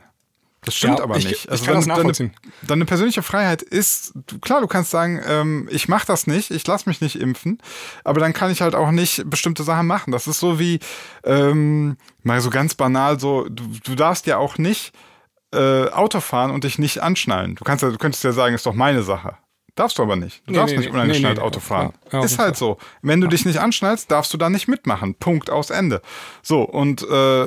Das stimmt ja, aber nicht. Ich, also ich kann das nachvollziehen. Deine, deine, persönliche Freiheit ist, klar, du kannst sagen, ähm, ich mache das nicht, ich lasse mich nicht impfen, aber dann kann ich halt auch nicht bestimmte Sachen machen. Das ist so wie, ähm, mal so ganz banal, so, du, du darfst ja auch nicht äh, Auto fahren und dich nicht anschnallen. Du kannst ja, du könntest ja sagen, ist doch meine Sache. Darfst du aber nicht. Du nee, darfst nee, nicht unangeschnallt nee, Auto fahren. Ja, ist halt so. Wenn du dich nicht anschnallst, darfst du da nicht mitmachen. Punkt aus Ende. So, und äh,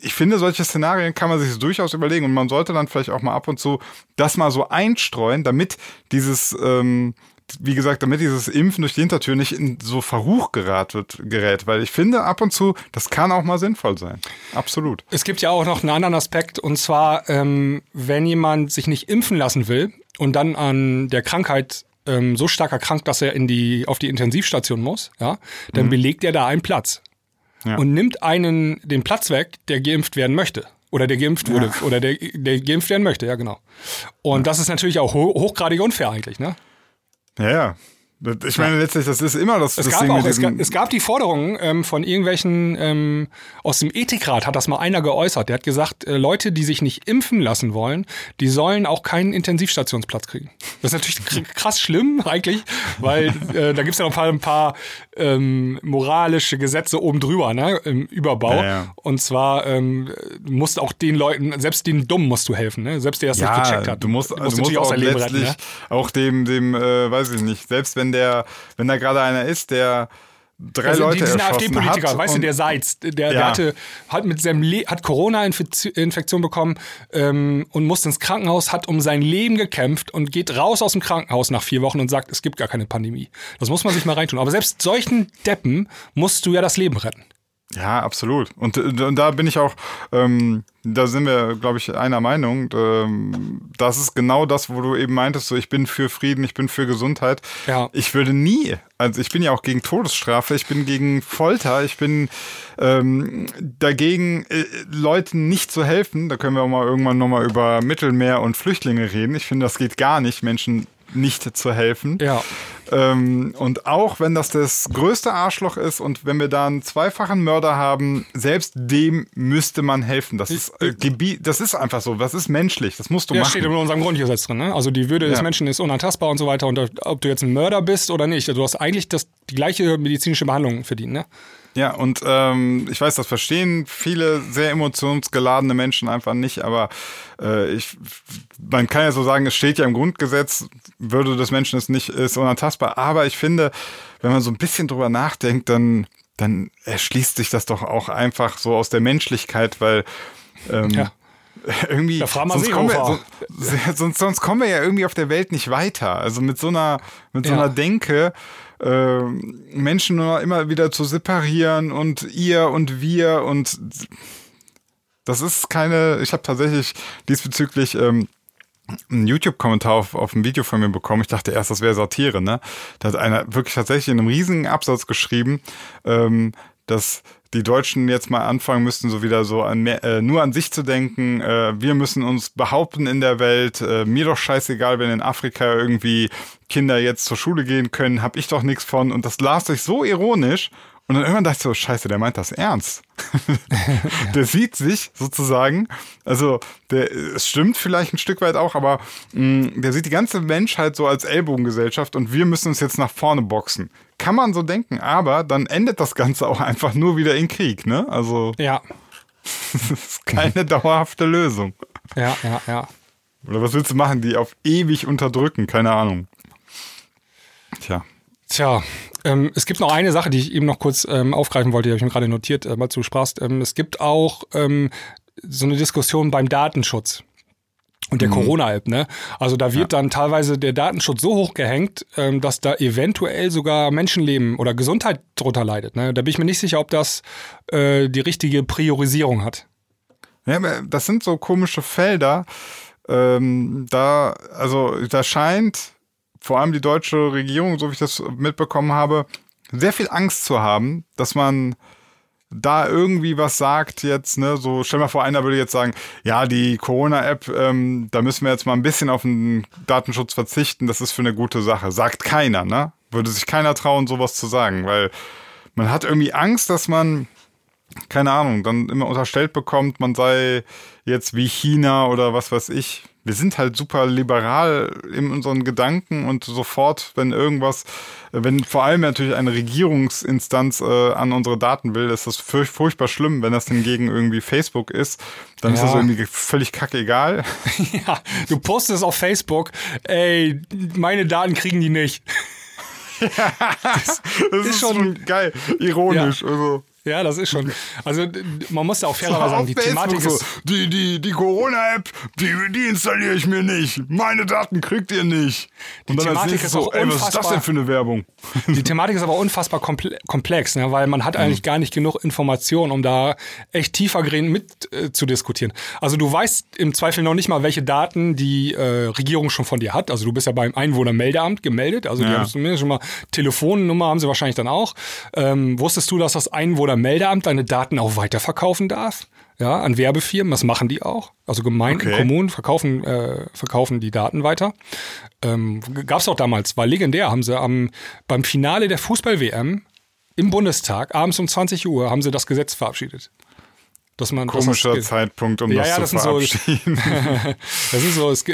ich finde, solche Szenarien kann man sich durchaus überlegen und man sollte dann vielleicht auch mal ab und zu das mal so einstreuen, damit dieses, ähm, wie gesagt, damit dieses Impfen durch die Hintertür nicht in so Verruch geratet, gerät, weil ich finde, ab und zu, das kann auch mal sinnvoll sein. Absolut. Es gibt ja auch noch einen anderen Aspekt und zwar, ähm, wenn jemand sich nicht impfen lassen will und dann an der Krankheit ähm, so stark erkrankt, dass er in die, auf die Intensivstation muss, ja, dann mhm. belegt er da einen Platz ja. und nimmt einen den Platz weg, der geimpft werden möchte. Oder der geimpft wurde. Ja. Oder der, der geimpft werden möchte, ja, genau. Und das ist natürlich auch hochgradig unfair eigentlich, ne? Ja. Ich meine, letztlich, das ist immer das, es das gab Ding auch, es gab, es, gab, die Forderung ähm, von irgendwelchen, ähm, aus dem Ethikrat hat das mal einer geäußert. Der hat gesagt, äh, Leute, die sich nicht impfen lassen wollen, die sollen auch keinen Intensivstationsplatz kriegen. Das ist natürlich krass schlimm eigentlich, weil äh, da gibt's ja noch ein paar, ähm, moralische Gesetze oben drüber, ne, im Überbau. Ja, ja. Und zwar ähm, musst auch den Leuten, selbst den Dummen musst du helfen, ne? selbst der es ja, nicht gecheckt hat. Du musst, du musst, du musst auch letztlich retten, ne? auch dem, dem äh, weiß ich nicht, selbst wenn der, wenn da gerade einer ist, der drei also Leute diesen AfD-Politiker, weißt du, der Seitz, der, ja. der hatte, hat mit seinem Le hat Corona-Infektion bekommen ähm, und musste ins Krankenhaus, hat um sein Leben gekämpft und geht raus aus dem Krankenhaus nach vier Wochen und sagt, es gibt gar keine Pandemie. Das muss man sich mal reintun. Aber selbst solchen Deppen musst du ja das Leben retten. Ja, absolut. Und, und da bin ich auch, ähm, da sind wir, glaube ich, einer Meinung. Ähm, das ist genau das, wo du eben meintest, so ich bin für Frieden, ich bin für Gesundheit. Ja. Ich würde nie, also ich bin ja auch gegen Todesstrafe, ich bin gegen Folter, ich bin ähm, dagegen, äh, Leuten nicht zu helfen. Da können wir auch mal irgendwann nochmal über Mittelmeer und Flüchtlinge reden. Ich finde, das geht gar nicht, Menschen nicht zu helfen. Ja. Ähm, und auch wenn das das größte Arschloch ist und wenn wir da einen zweifachen Mörder haben, selbst dem müsste man helfen. Das ist, äh, das ist einfach so. Das ist menschlich. Das musst du ja, machen. steht in unserem Grundgesetz drin. Ne? Also die Würde ja. des Menschen ist unantastbar und so weiter. Und ob du jetzt ein Mörder bist oder nicht, du hast eigentlich das, die gleiche medizinische Behandlung verdient. Ne? Ja, und ähm, ich weiß, das verstehen viele sehr emotionsgeladene Menschen einfach nicht, aber äh, ich, man kann ja so sagen, es steht ja im Grundgesetz, Würde des Menschen ist nicht ist unantastbar, aber ich finde, wenn man so ein bisschen drüber nachdenkt, dann, dann erschließt sich das doch auch einfach so aus der Menschlichkeit, weil ähm, ja. irgendwie ja, sonst, kommen wir, so, sonst, sonst kommen wir ja irgendwie auf der Welt nicht weiter. Also mit so einer, mit so einer Denke, äh, Menschen nur immer wieder zu separieren und ihr und wir und das ist keine, ich habe tatsächlich diesbezüglich ähm, einen YouTube-Kommentar auf, auf ein Video von mir bekommen. Ich dachte erst, das wäre Satire, ne? Da hat einer wirklich tatsächlich in einem riesigen Absatz geschrieben, ähm, dass die Deutschen jetzt mal anfangen müssten, so wieder so an mehr, äh, nur an sich zu denken. Äh, wir müssen uns behaupten in der Welt. Äh, mir doch scheißegal, wenn in Afrika irgendwie Kinder jetzt zur Schule gehen können, hab ich doch nichts von. Und das las sich so ironisch. Und dann irgendwann dachte ich so, scheiße, der meint das ernst. der sieht sich sozusagen, also der, es stimmt vielleicht ein Stück weit auch, aber mh, mm, der sieht die ganze Menschheit so als Ellbogengesellschaft und wir müssen uns jetzt nach vorne boxen. Kann man so denken, aber dann endet das Ganze auch einfach nur wieder in Krieg, ne? Also. Ja. Das ist keine dauerhafte Lösung. Ja, ja, ja. Oder was willst du machen, die auf ewig unterdrücken? Keine Ahnung. Tja. Tja, ähm, es gibt noch eine Sache, die ich eben noch kurz ähm, aufgreifen wollte, die habe ich mir gerade notiert, äh, weil du sprachst. Ähm, es gibt auch ähm, so eine Diskussion beim Datenschutz und der mhm. Corona-App, ne? Also da wird ja. dann teilweise der Datenschutz so hoch gehängt, ähm, dass da eventuell sogar Menschenleben oder Gesundheit drunter leidet. Ne? Da bin ich mir nicht sicher, ob das äh, die richtige Priorisierung hat. Ja, das sind so komische Felder. Ähm, da, also da scheint vor allem die deutsche Regierung, so wie ich das mitbekommen habe, sehr viel Angst zu haben, dass man da irgendwie was sagt jetzt, ne, so stell mal vor, einer würde jetzt sagen, ja, die Corona-App, ähm, da müssen wir jetzt mal ein bisschen auf den Datenschutz verzichten, das ist für eine gute Sache. Sagt keiner, ne? Würde sich keiner trauen, sowas zu sagen, weil man hat irgendwie Angst, dass man, keine Ahnung, dann immer unterstellt bekommt, man sei jetzt wie China oder was weiß ich, wir sind halt super liberal in unseren Gedanken und sofort, wenn irgendwas, wenn vor allem natürlich eine Regierungsinstanz äh, an unsere Daten will, ist das furch furchtbar schlimm. Wenn das hingegen irgendwie Facebook ist, dann ja. ist das irgendwie völlig kackegal. ja, du postest auf Facebook, ey, meine Daten kriegen die nicht. ja, das, das ist, ist, schon geil, ironisch. Ja. Also. Ja, das ist schon. Also man muss ja auch fairerweise sagen, die Thematik so, ist. Die, die, die Corona-App, die, die installiere ich mir nicht. Meine Daten kriegt ihr nicht. Und die Thematik ist so, ey, was ist das denn für eine Werbung? Die Thematik ist aber unfassbar komplex, ne? weil man hat eigentlich mhm. gar nicht genug Informationen, um da echt tiefergehend mit äh, zu diskutieren. Also du weißt im Zweifel noch nicht mal, welche Daten die äh, Regierung schon von dir hat. Also du bist ja beim Einwohnermeldeamt gemeldet. Also ja. die haben zumindest schon mal Telefonnummer haben sie wahrscheinlich dann auch. Ähm, wusstest du, dass das Einwohner Meldeamt deine Daten auch weiterverkaufen darf. Ja, an Werbefirmen, das machen die auch. Also Gemeinden, okay. Kommunen verkaufen, äh, verkaufen die Daten weiter. Ähm, Gab es auch damals, war legendär, haben sie am, beim Finale der Fußball-WM im Bundestag, abends um 20 Uhr, haben sie das Gesetz verabschiedet. Dass man, Komischer das Zeitpunkt, um ja, das ja, das zu verabschieden. So, das sind so, es,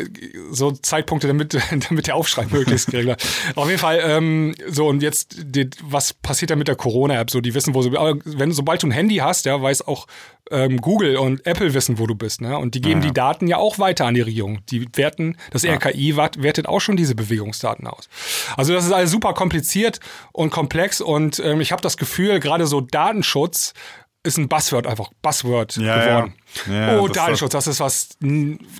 so Zeitpunkte, damit, damit der Aufschrei möglichst gering Auf jeden Fall, ähm, so und jetzt, die, was passiert da mit der Corona-App? So, die wissen, wo sie, wenn sobald du ein Handy hast, ja, weiß auch ähm, Google und Apple wissen, wo du bist, ne? Und die geben ja. die Daten ja auch weiter an die Regierung. Die werten, das. RKI wertet auch schon diese Bewegungsdaten aus. Also das ist alles super kompliziert und komplex und ähm, ich habe das Gefühl, gerade so Datenschutz ist ein Buzzword einfach, Buzzword ja, geworden. Ja. Ja, oh, Datenschutz, das ist was,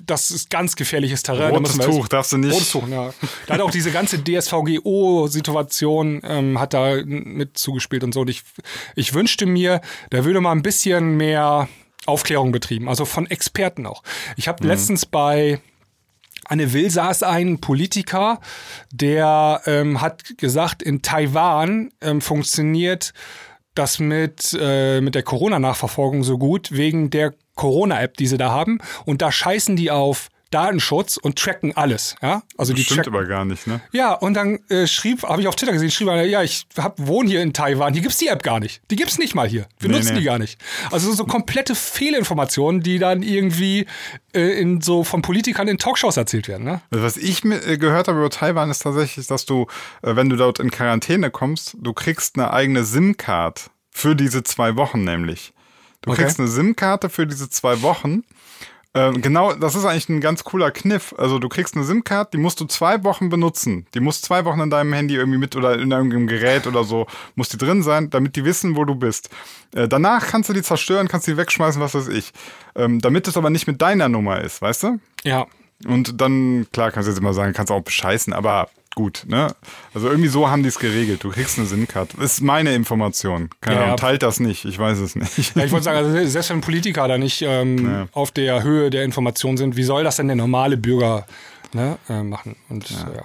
das ist ganz gefährliches Terrain. Rotes da Tuch, darfst du nicht. Rotes Tuch, ja. Da hat auch diese ganze DSVGO-Situation ähm, hat da mit zugespielt und so. Und ich, ich wünschte mir, da würde mal ein bisschen mehr Aufklärung betrieben, also von Experten auch. Ich habe mhm. letztens bei Anne Will saß ein Politiker, der ähm, hat gesagt, in Taiwan ähm, funktioniert das mit, äh, mit der Corona-Nachverfolgung so gut wegen der Corona-App, die sie da haben. Und da scheißen die auf Datenschutz und tracken alles. Ja, also das die stimmt aber gar nicht, ne? Ja, und dann äh, schrieb, habe ich auf Twitter gesehen, schrieb einer, ja, ich hab, wohne hier in Taiwan, hier gibt's die App gar nicht. Die gibt's nicht mal hier. Wir nee, nutzen nee. die gar nicht. Also so komplette Fehlinformationen, die dann irgendwie äh, in so von Politikern in Talkshows erzählt werden. Ne? Also was ich äh, gehört habe über Taiwan ist tatsächlich, dass du, äh, wenn du dort in Quarantäne kommst, du kriegst eine eigene SIM-Card für diese zwei Wochen nämlich. Du okay. kriegst eine SIM-Karte für diese zwei Wochen ähm, genau, das ist eigentlich ein ganz cooler Kniff. Also du kriegst eine SIM-Card, die musst du zwei Wochen benutzen. Die muss zwei Wochen in deinem Handy irgendwie mit oder in irgendeinem Gerät oder so, muss die drin sein, damit die wissen, wo du bist. Äh, danach kannst du die zerstören, kannst die wegschmeißen, was weiß ich. Ähm, damit es aber nicht mit deiner Nummer ist, weißt du? Ja. Und dann, klar, kannst du jetzt immer sagen, kannst auch bescheißen, aber gut, ne? Also irgendwie so haben die es geregelt. Du kriegst eine SIM-Card. Ist meine Information. Keine ja, Ahnung, teilt das nicht. Ich weiß es nicht. Ja, ich wollte sagen, also selbst wenn Politiker da nicht ähm, ja. auf der Höhe der Information sind, wie soll das denn der normale Bürger ne, äh, machen? Und ja. ja.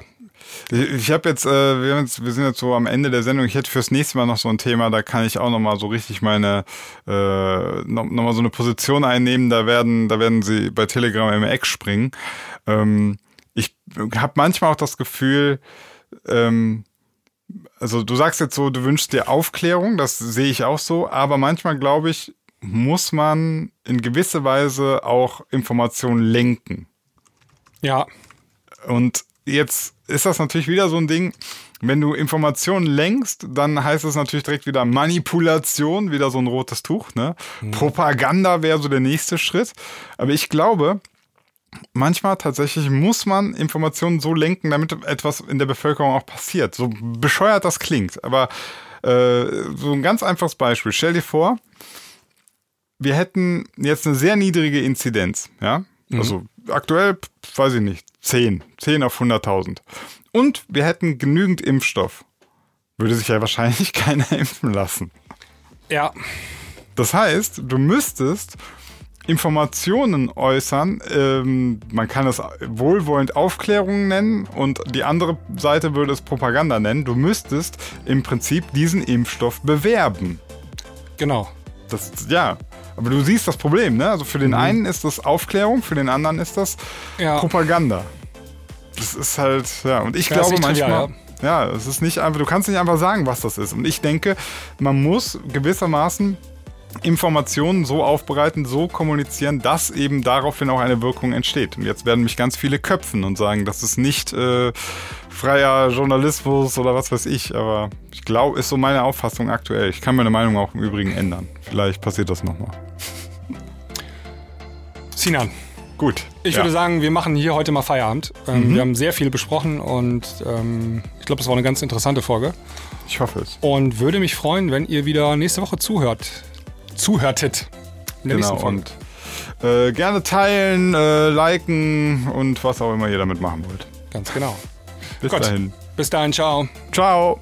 Ich habe jetzt, äh, wir, jetzt, wir sind jetzt so am Ende der Sendung. Ich hätte fürs nächste Mal noch so ein Thema, da kann ich auch noch mal so richtig meine, äh, noch, noch mal so eine Position einnehmen. Da werden, da werden sie bei Telegram im Eck springen. Ähm, habe manchmal auch das Gefühl, ähm, also du sagst jetzt so, du wünschst dir Aufklärung, das sehe ich auch so, aber manchmal glaube ich, muss man in gewisser Weise auch Informationen lenken. Ja. Und jetzt ist das natürlich wieder so ein Ding, wenn du Informationen lenkst, dann heißt es natürlich direkt wieder Manipulation, wieder so ein rotes Tuch. Ne? Mhm. Propaganda wäre so der nächste Schritt. Aber ich glaube, manchmal tatsächlich muss man Informationen so lenken, damit etwas in der Bevölkerung auch passiert. So bescheuert das klingt. Aber äh, so ein ganz einfaches Beispiel. Stell dir vor, wir hätten jetzt eine sehr niedrige Inzidenz. Ja? Mhm. Also aktuell, weiß ich nicht, 10. 10 auf 100.000 und wir hätten genügend Impfstoff, würde sich ja wahrscheinlich keiner impfen lassen. Ja. Das heißt, du müsstest Informationen äußern. Ähm, man kann es wohlwollend Aufklärung nennen und die andere Seite würde es Propaganda nennen. Du müsstest im Prinzip diesen Impfstoff bewerben. Genau. Das, ja, aber du siehst das Problem, ne? Also für den mhm. einen ist das Aufklärung, für den anderen ist das ja. Propaganda das ist halt, ja, und ich ja, glaube manchmal. Ja, es ist nicht einfach, du kannst nicht einfach sagen, was das ist. Und ich denke, man muss gewissermaßen Informationen so aufbereiten, so kommunizieren, dass eben daraufhin auch eine Wirkung entsteht. Und jetzt werden mich ganz viele köpfen und sagen, das ist nicht äh, freier Journalismus oder was weiß ich. Aber ich glaube, ist so meine Auffassung aktuell. Ich kann meine Meinung auch im Übrigen ändern. Vielleicht passiert das nochmal. Sinan, Gut. Ich ja. würde sagen, wir machen hier heute mal Feierabend. Ähm, mhm. Wir haben sehr viel besprochen und ähm, ich glaube, es war eine ganz interessante Folge. Ich hoffe es. Und würde mich freuen, wenn ihr wieder nächste Woche zuhört. Zuhörtet. Genau. Und äh, gerne teilen, äh, liken und was auch immer ihr damit machen wollt. Ganz genau. Bis Gut. dahin. Bis dahin, ciao. Ciao.